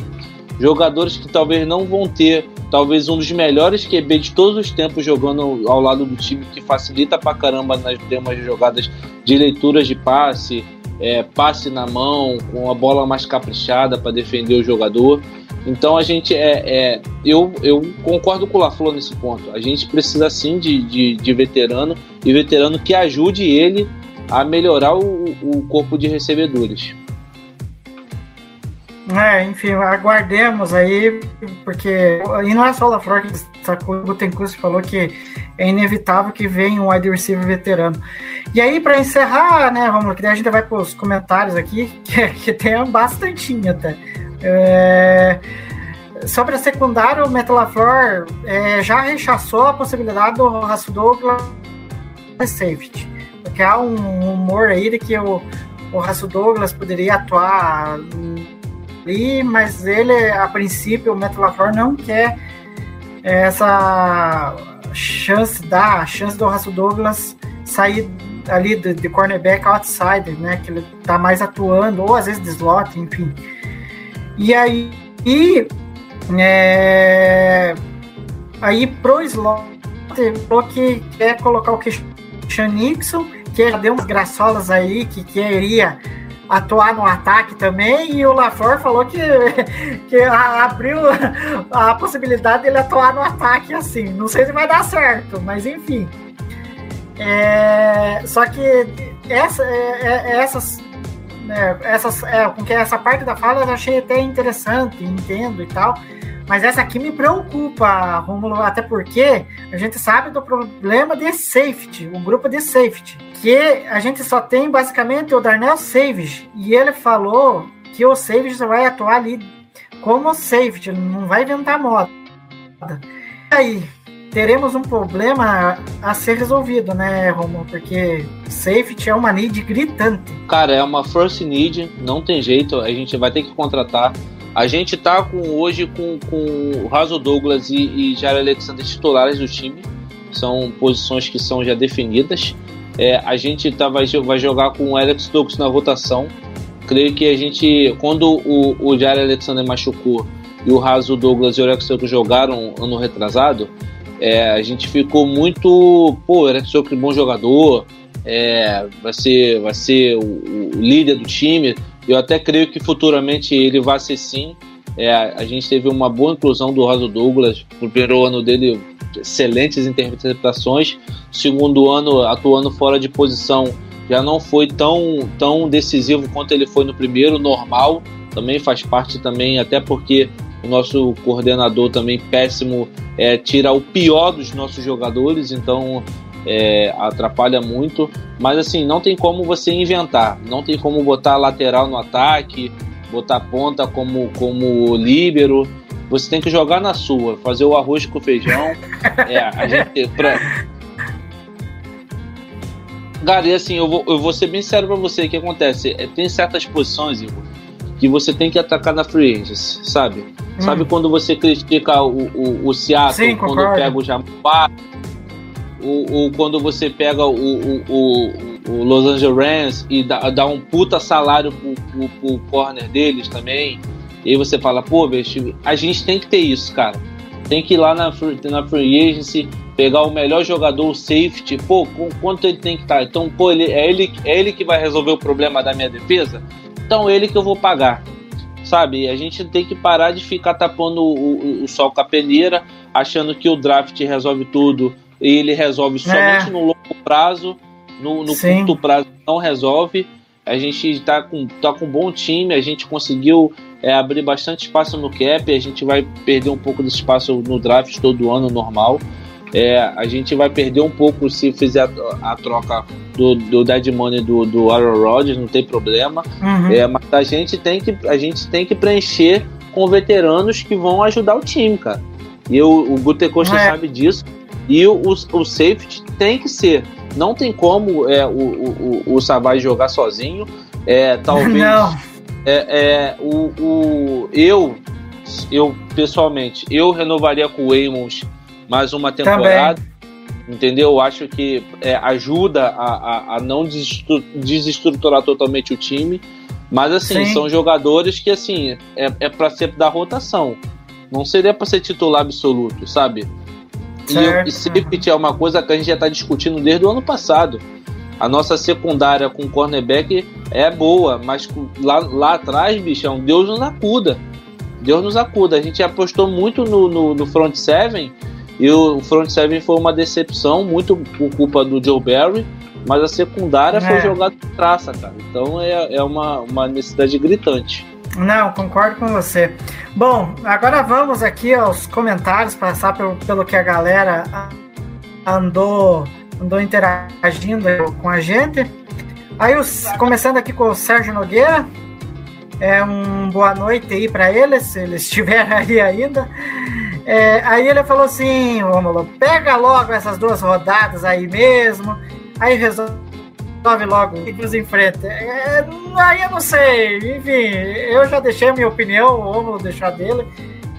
jogadores que talvez não vão ter talvez um dos melhores QB de todos os tempos jogando ao lado do time, que facilita pra caramba nas temas de jogadas de leituras de passe, é, passe na mão, com a bola mais caprichada para defender o jogador. Então a gente é, é, eu, eu concordo com o Laflor nesse ponto. A gente precisa sim de, de, de veterano e veterano que ajude ele a melhorar o, o corpo de recebedores. É, enfim, aguardemos aí, porque. E não é só o LaFleur que sacou, o Gutenkust falou que é inevitável que venha um wide receiver veterano. E aí, para encerrar, né, vamos que daí a gente vai para os comentários aqui, <laughs> que, que tem bastantinho até. É, sobre a secundária, o Metal LaFleur é, já rechaçou a possibilidade do Raço Douglas safety, porque há um rumor aí de que o, o Raço Douglas poderia atuar ali, mas ele, a princípio, o Matt LaFleur não quer essa chance, dar a chance do Russell Douglas sair ali de, de cornerback outsider, né? Que ele tá mais atuando, ou às vezes de slot, enfim. E aí, e, é, aí pro slot, falou que quer colocar o Christian Nixon, que já deu umas graçolas aí, que queria atuar no ataque também, e o LaFleur falou que, <laughs> que abriu a possibilidade dele atuar no ataque assim. Não sei se vai dar certo, mas enfim. É, só que essa, é, é, essas, né, essas, é, porque essa parte da fala eu achei até interessante, entendo e tal. Mas essa aqui me preocupa, Romulo, até porque a gente sabe do problema de safety, o grupo de safety que a gente só tem basicamente o Darnell Savage. E ele falou que o Savage vai atuar ali como safety, não vai inventar moda. E aí, teremos um problema a ser resolvido, né, Romo? Porque safety é uma need gritante. Cara, é uma first need, não tem jeito, a gente vai ter que contratar. A gente tá com hoje com, com o Raso Douglas e, e Jair Alexander titulares do time. São posições que são já definidas. É, a gente tá, vai, vai jogar com o Alex Stokes na rotação. Creio que a gente, quando o, o Jair Alexander machucou e o Raso Douglas e o Alex Stokes jogaram ano retrasado, é, a gente ficou muito. Pô, o Alex Stokes é bom jogador, é, vai ser, vai ser o, o, líder do time. Eu até creio que futuramente ele vai ser sim. É, a gente teve uma boa inclusão do Raso Douglas. O primeiro ano dele excelentes interpretações. Segundo ano, atuando fora de posição, já não foi tão, tão decisivo quanto ele foi no primeiro, normal. Também faz parte também, até porque o nosso coordenador também péssimo é, tira o pior dos nossos jogadores, então é, atrapalha muito. Mas assim, não tem como você inventar, não tem como botar lateral no ataque, botar ponta como, como líbero você tem que jogar na sua, fazer o arroz com feijão. é, a gente. Pra... Cara, e assim, eu vou, eu vou ser bem sério pra você. O que acontece? É, tem certas posições, Igor, que você tem que atacar na free agency, sabe? Hum. Sabe quando você critica o, o, o Seattle, Sim, quando concordo. pega o Jamar, ou, ou, quando você pega o, o, o, o Los Angeles Rams e dá, dá um puta salário pro, pro, pro corner deles também. E aí você fala, pô, bicho, a gente tem que ter isso, cara. Tem que ir lá na, na free agency, pegar o melhor jogador, o safety, pô, quanto ele tem que estar? Tá? Então, pô, ele, é, ele, é ele que vai resolver o problema da minha defesa? Então ele que eu vou pagar. Sabe? A gente tem que parar de ficar tapando o, o, o sol com a peneira, achando que o draft resolve tudo e ele resolve somente é. no longo prazo, no, no curto prazo não resolve. A gente está com, tá com um bom time, a gente conseguiu é abrir bastante espaço no cap. A gente vai perder um pouco desse espaço no draft todo ano normal. É, a gente vai perder um pouco se fizer a, a troca do, do Dead Money do, do Aaron Rodgers, não tem problema. Uhum. É, mas a gente, tem que, a gente tem que preencher com veteranos que vão ajudar o time, cara. E o, o Gutecosta é. sabe disso. E o, o, o, safety tem que ser. Não tem como é, o, o, o Savage jogar sozinho. É, talvez. <laughs> Não. É, é, o, o, eu, eu, pessoalmente, eu renovaria com o Amos mais uma temporada. Também. Entendeu? Eu acho que é, ajuda a, a, a não desestruturar totalmente o time. Mas assim, Sim. são jogadores que assim, é, é para ser da rotação. Não seria para ser titular absoluto, sabe? Certo. E, e safety é uma coisa que a gente já está discutindo desde o ano passado. A nossa secundária com cornerback é boa, mas lá, lá atrás, bichão, Deus nos acuda. Deus nos acuda. A gente apostou muito no, no, no front seven e o front seven foi uma decepção, muito por culpa do Joe Barry, mas a secundária é. foi jogada de traça, cara. Então é, é uma, uma necessidade gritante. Não, concordo com você. Bom, agora vamos aqui aos comentários, passar pelo, pelo que a galera andou, andou interagindo com a gente. Aí, os, começando aqui com o Sérgio Nogueira, é um boa noite aí para eles, se eles <laughs> estiverem aí ainda. É, aí ele falou assim, Romulo, pega logo essas duas rodadas aí mesmo, aí resolve logo e nos enfrenta. É, aí eu não sei, enfim, eu já deixei a minha opinião, o Romulo deixou a dele.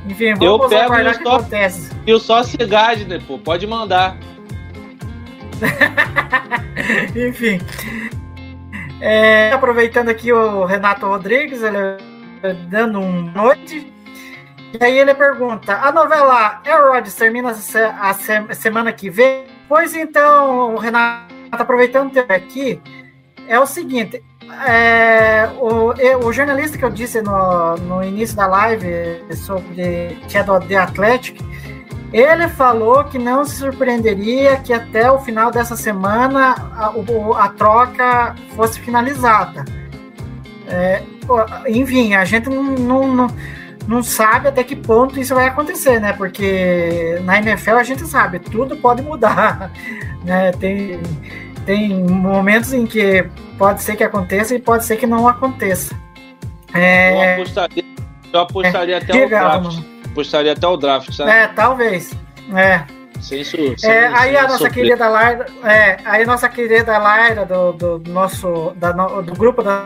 Enfim, vamos eu pego aguardar o que só, acontece. E o sócio Gardner, pô, pode mandar. <laughs> enfim. É, aproveitando aqui o Renato Rodrigues, ele dando um noite. E aí ele pergunta: a novela Elrod termina a semana que vem? Pois então, Renato, aproveitando o aqui, é o seguinte: é, o, o, jornalista que eu disse no, no início da live sobre que é do The Athletic, ele falou que não se surpreenderia que até o final dessa semana a, a troca fosse finalizada. É, enfim, a gente não, não, não não sabe até que ponto isso vai acontecer, né? Porque na NFL a gente sabe, tudo pode mudar, <laughs> né? Tem, tem momentos em que pode ser que aconteça e pode ser que não aconteça. É... Eu apostaria, eu apostaria é, até o draft. Mano. Apostaria até o draft, sabe? É, talvez. É. Sem, sem, é, aí a nossa querida Laira, é, aí a nossa querida Laira do, do nosso da, do grupo da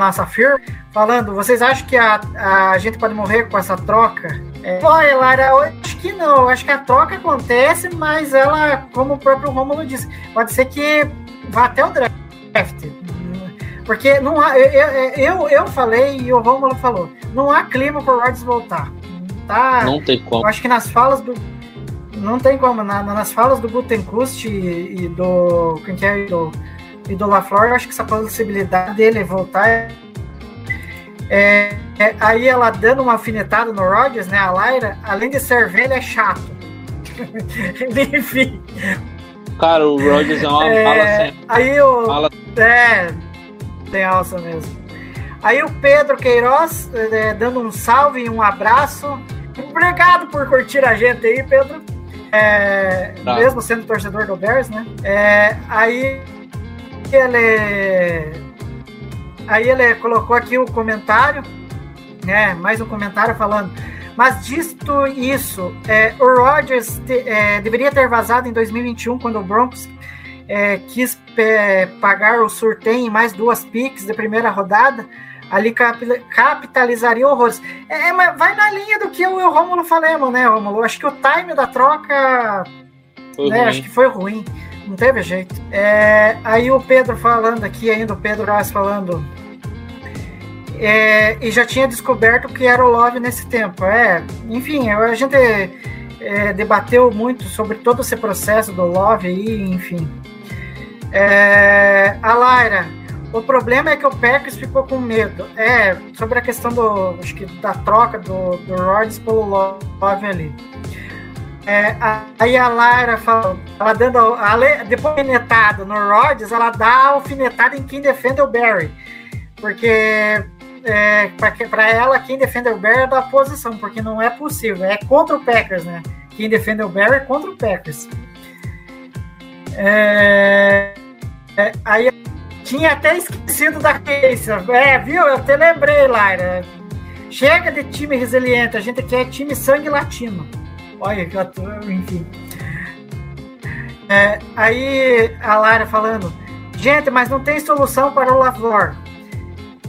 nossa firma falando, vocês acham que a, a gente pode morrer com essa troca? É, olha, Lara, eu acho que não. Eu acho que a troca acontece, mas ela, como o próprio Romulo disse, pode ser que vá até o draft. Porque não há, eu, eu, eu falei e o Romulo falou, não há clima para o Rodgers voltar. Tá, não tem como. Eu acho que nas falas do. Não tem como. Na, nas falas do Gutenkust e, e do. Quem que é? Do, e do LaFleur, eu acho que essa possibilidade dele voltar é é, é, aí ela dando uma alfinetada no Rogers, né? A Lyra, além de ser velha, é chato. <laughs> Enfim. Cara, o Rogers é uma é, sempre. Aí o. Mala... É, tem alça mesmo. Aí o Pedro Queiroz é, dando um salve e um abraço. Obrigado por curtir a gente aí, Pedro. É, tá. Mesmo sendo torcedor do Bears, né? É, aí ele Aí ele colocou aqui o um comentário, né? Mais um comentário falando. Mas dito isso, é, o Rodgers te, é, deveria ter vazado em 2021 quando o Broncos é, quis é, pagar o Surtem mais duas picks de primeira rodada. Ali cap, capitalizaria horrores. É, mas vai na linha do que eu e o Romulo falamos, né, Romulo? Acho que o time da troca. Né, acho que foi ruim não teve jeito. É, aí o Pedro falando aqui, ainda o Pedro Ross falando. É, e já tinha descoberto que era o Love nesse tempo. É, enfim, a gente é, debateu muito sobre todo esse processo do Love aí, enfim. É, a Lyra, o problema é que o Packers ficou com medo. É, sobre a questão do, acho que da troca do, do pelo Love ali. É, aí a Lara fala, ela dando, a, depois alfinetada no Rodgers, ela dá a alfinetada em quem defende o Barry. Porque é, para ela, quem defende o Barry é da posição, porque não é possível. É contra o Packers, né? quem defende o Barry contra o Packers. É, é, aí tinha até esquecido da case. É, viu? Eu até lembrei, Laira. Chega de time resiliente, a gente quer time sangue latino. Olha, enfim. É, aí a Lara falando, gente, mas não tem solução para o Lavor.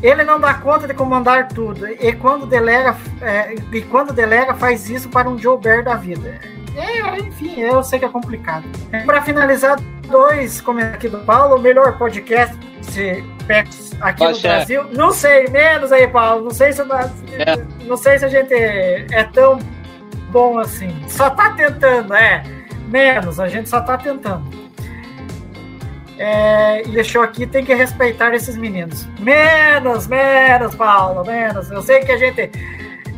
Ele não dá conta de comandar tudo. E quando delega, é, e quando delega faz isso para um Joe Bear da vida. É, enfim, eu sei que é complicado. Para finalizar, dois comentários aqui do Paulo, o melhor podcast de pets aqui no Brasil. Não sei, menos aí, Paulo. Não sei se, é. não sei se a gente é tão bom assim. Só tá tentando, é. Menos, a gente só tá tentando. É, e deixou aqui, tem que respeitar esses meninos. Menos, menos, Paulo, menos. Eu sei que a gente,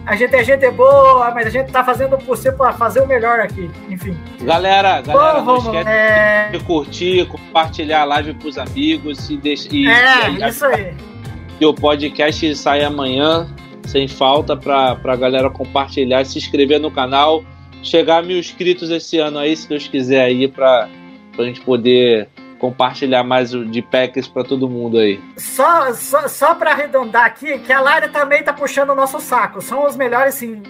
a gente, a gente é boa, mas a gente tá fazendo o possível para fazer o melhor aqui. Enfim. Galera, galera, Bom, não esquece é... de curtir, compartilhar a live pros amigos e deixa. E, é, e, isso aí. E o podcast sai amanhã, sem falta, pra, pra galera compartilhar, se inscrever no canal chegar a mil inscritos esse ano aí, se Deus quiser aí, pra, pra gente poder compartilhar mais de packs para todo mundo aí. Só, só, só para arredondar aqui, que a Laira também tá puxando o nosso saco. São os melhores, sim.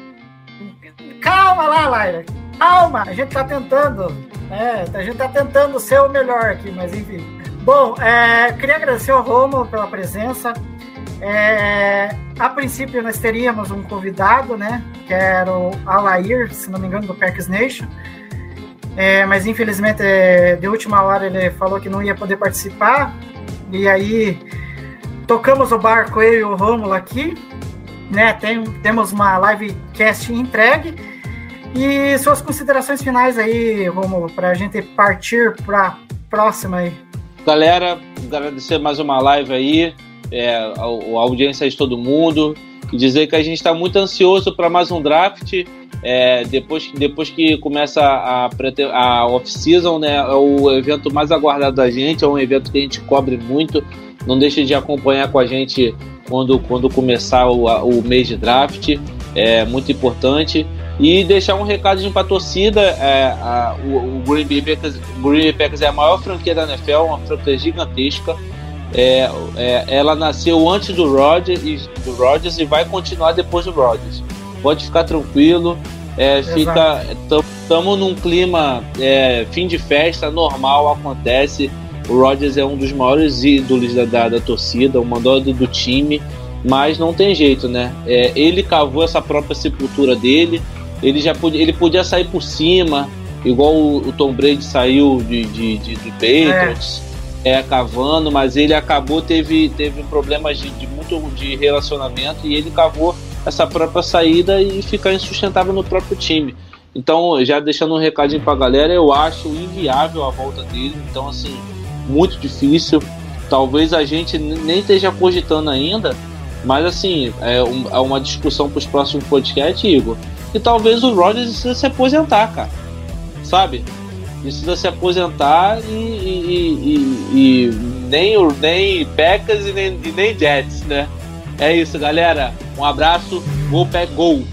Calma lá, Laira. Calma, a gente tá tentando. É, a gente tá tentando ser o melhor aqui, mas enfim. Bom, é, queria agradecer ao Romo pela presença. É, a princípio nós teríamos um convidado, né? Que era o Alair, se não me engano, do Packers Nation. É, mas infelizmente, é, de última hora, ele falou que não ia poder participar. E aí tocamos o barco eu e o Rômulo aqui. Né? Tem, temos uma livecast entregue. E suas considerações finais aí, Rômulo, para a gente partir para próxima aí. Galera, agradecer mais uma live aí é, a, a, audiência de todo mundo e dizer que a gente está muito ansioso para mais um draft. É, depois, depois que começa a, a off-season, né, é o evento mais aguardado da gente, é um evento que a gente cobre muito. Não deixe de acompanhar com a gente quando, quando começar o, o mês de draft, é muito importante. E deixar um recado para a torcida: é, o, o Green, Bay Packers, Green Bay Packers é a maior franquia da NFL, uma franquia gigantesca. É, é, ela nasceu antes do Rodgers, e, do Rodgers e vai continuar depois do Rodgers. Pode ficar tranquilo. É, fica, estamos num clima é, fim de festa normal acontece. O Rodgers é um dos maiores ídolos da, da, da torcida, o mandado do time, mas não tem jeito, né? É, ele cavou essa própria sepultura dele. Ele já podia, ele podia sair por cima, igual o, o Tom Brady saiu de, de, de, de Patriots. É cavando, mas ele acabou, teve, teve problemas de, de, muito de relacionamento e ele cavou essa própria saída e ficar insustentável no próprio time. Então, já deixando um recadinho pra galera, eu acho inviável a volta dele, então assim, muito difícil. Talvez a gente nem esteja cogitando ainda, mas assim, é, um, é uma discussão para os próximos podcasts, Igor. E talvez o Rodgers se aposentar, cara. Sabe? Precisa se aposentar e, e, e, e nem, nem e nem, nem Jets, né? É isso, galera. Um abraço. Gol, pé, gol.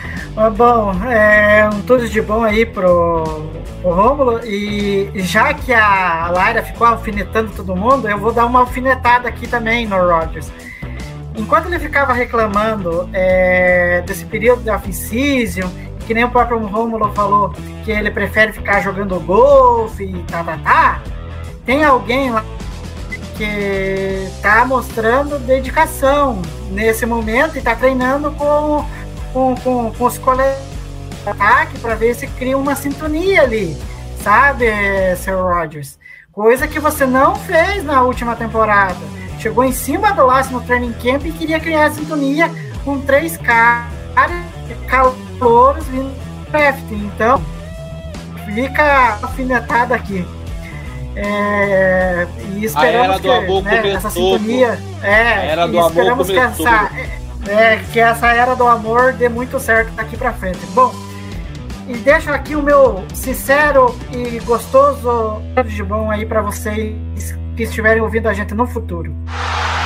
bom, é, um tudo de bom aí pro, pro Rômulo. E já que a Lara ficou alfinetando todo mundo, eu vou dar uma alfinetada aqui também no Rodgers. Enquanto ele ficava reclamando é, desse período de off-season que nem o próprio Romulo falou, que ele prefere ficar jogando golfe e tá, tá, tá. Tem alguém lá que tá mostrando dedicação nesse momento e tá treinando com, com, com, com os colegas de ataque para ver se cria uma sintonia ali, sabe, Sir Rogers? Coisa que você não fez na última temporada. Chegou em cima do laço no training camp e queria criar sintonia com três caras calouros vindo do draft. Então, fica afinetada aqui. É, e esperamos que né, essa sintonia. É, era do esperamos que essa, é, que essa era do amor dê muito certo daqui para frente. Bom, e deixo aqui o meu sincero e gostoso de bom aí para vocês que estiverem ouvindo a gente no futuro.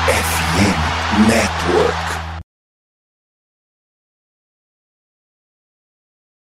FM Network.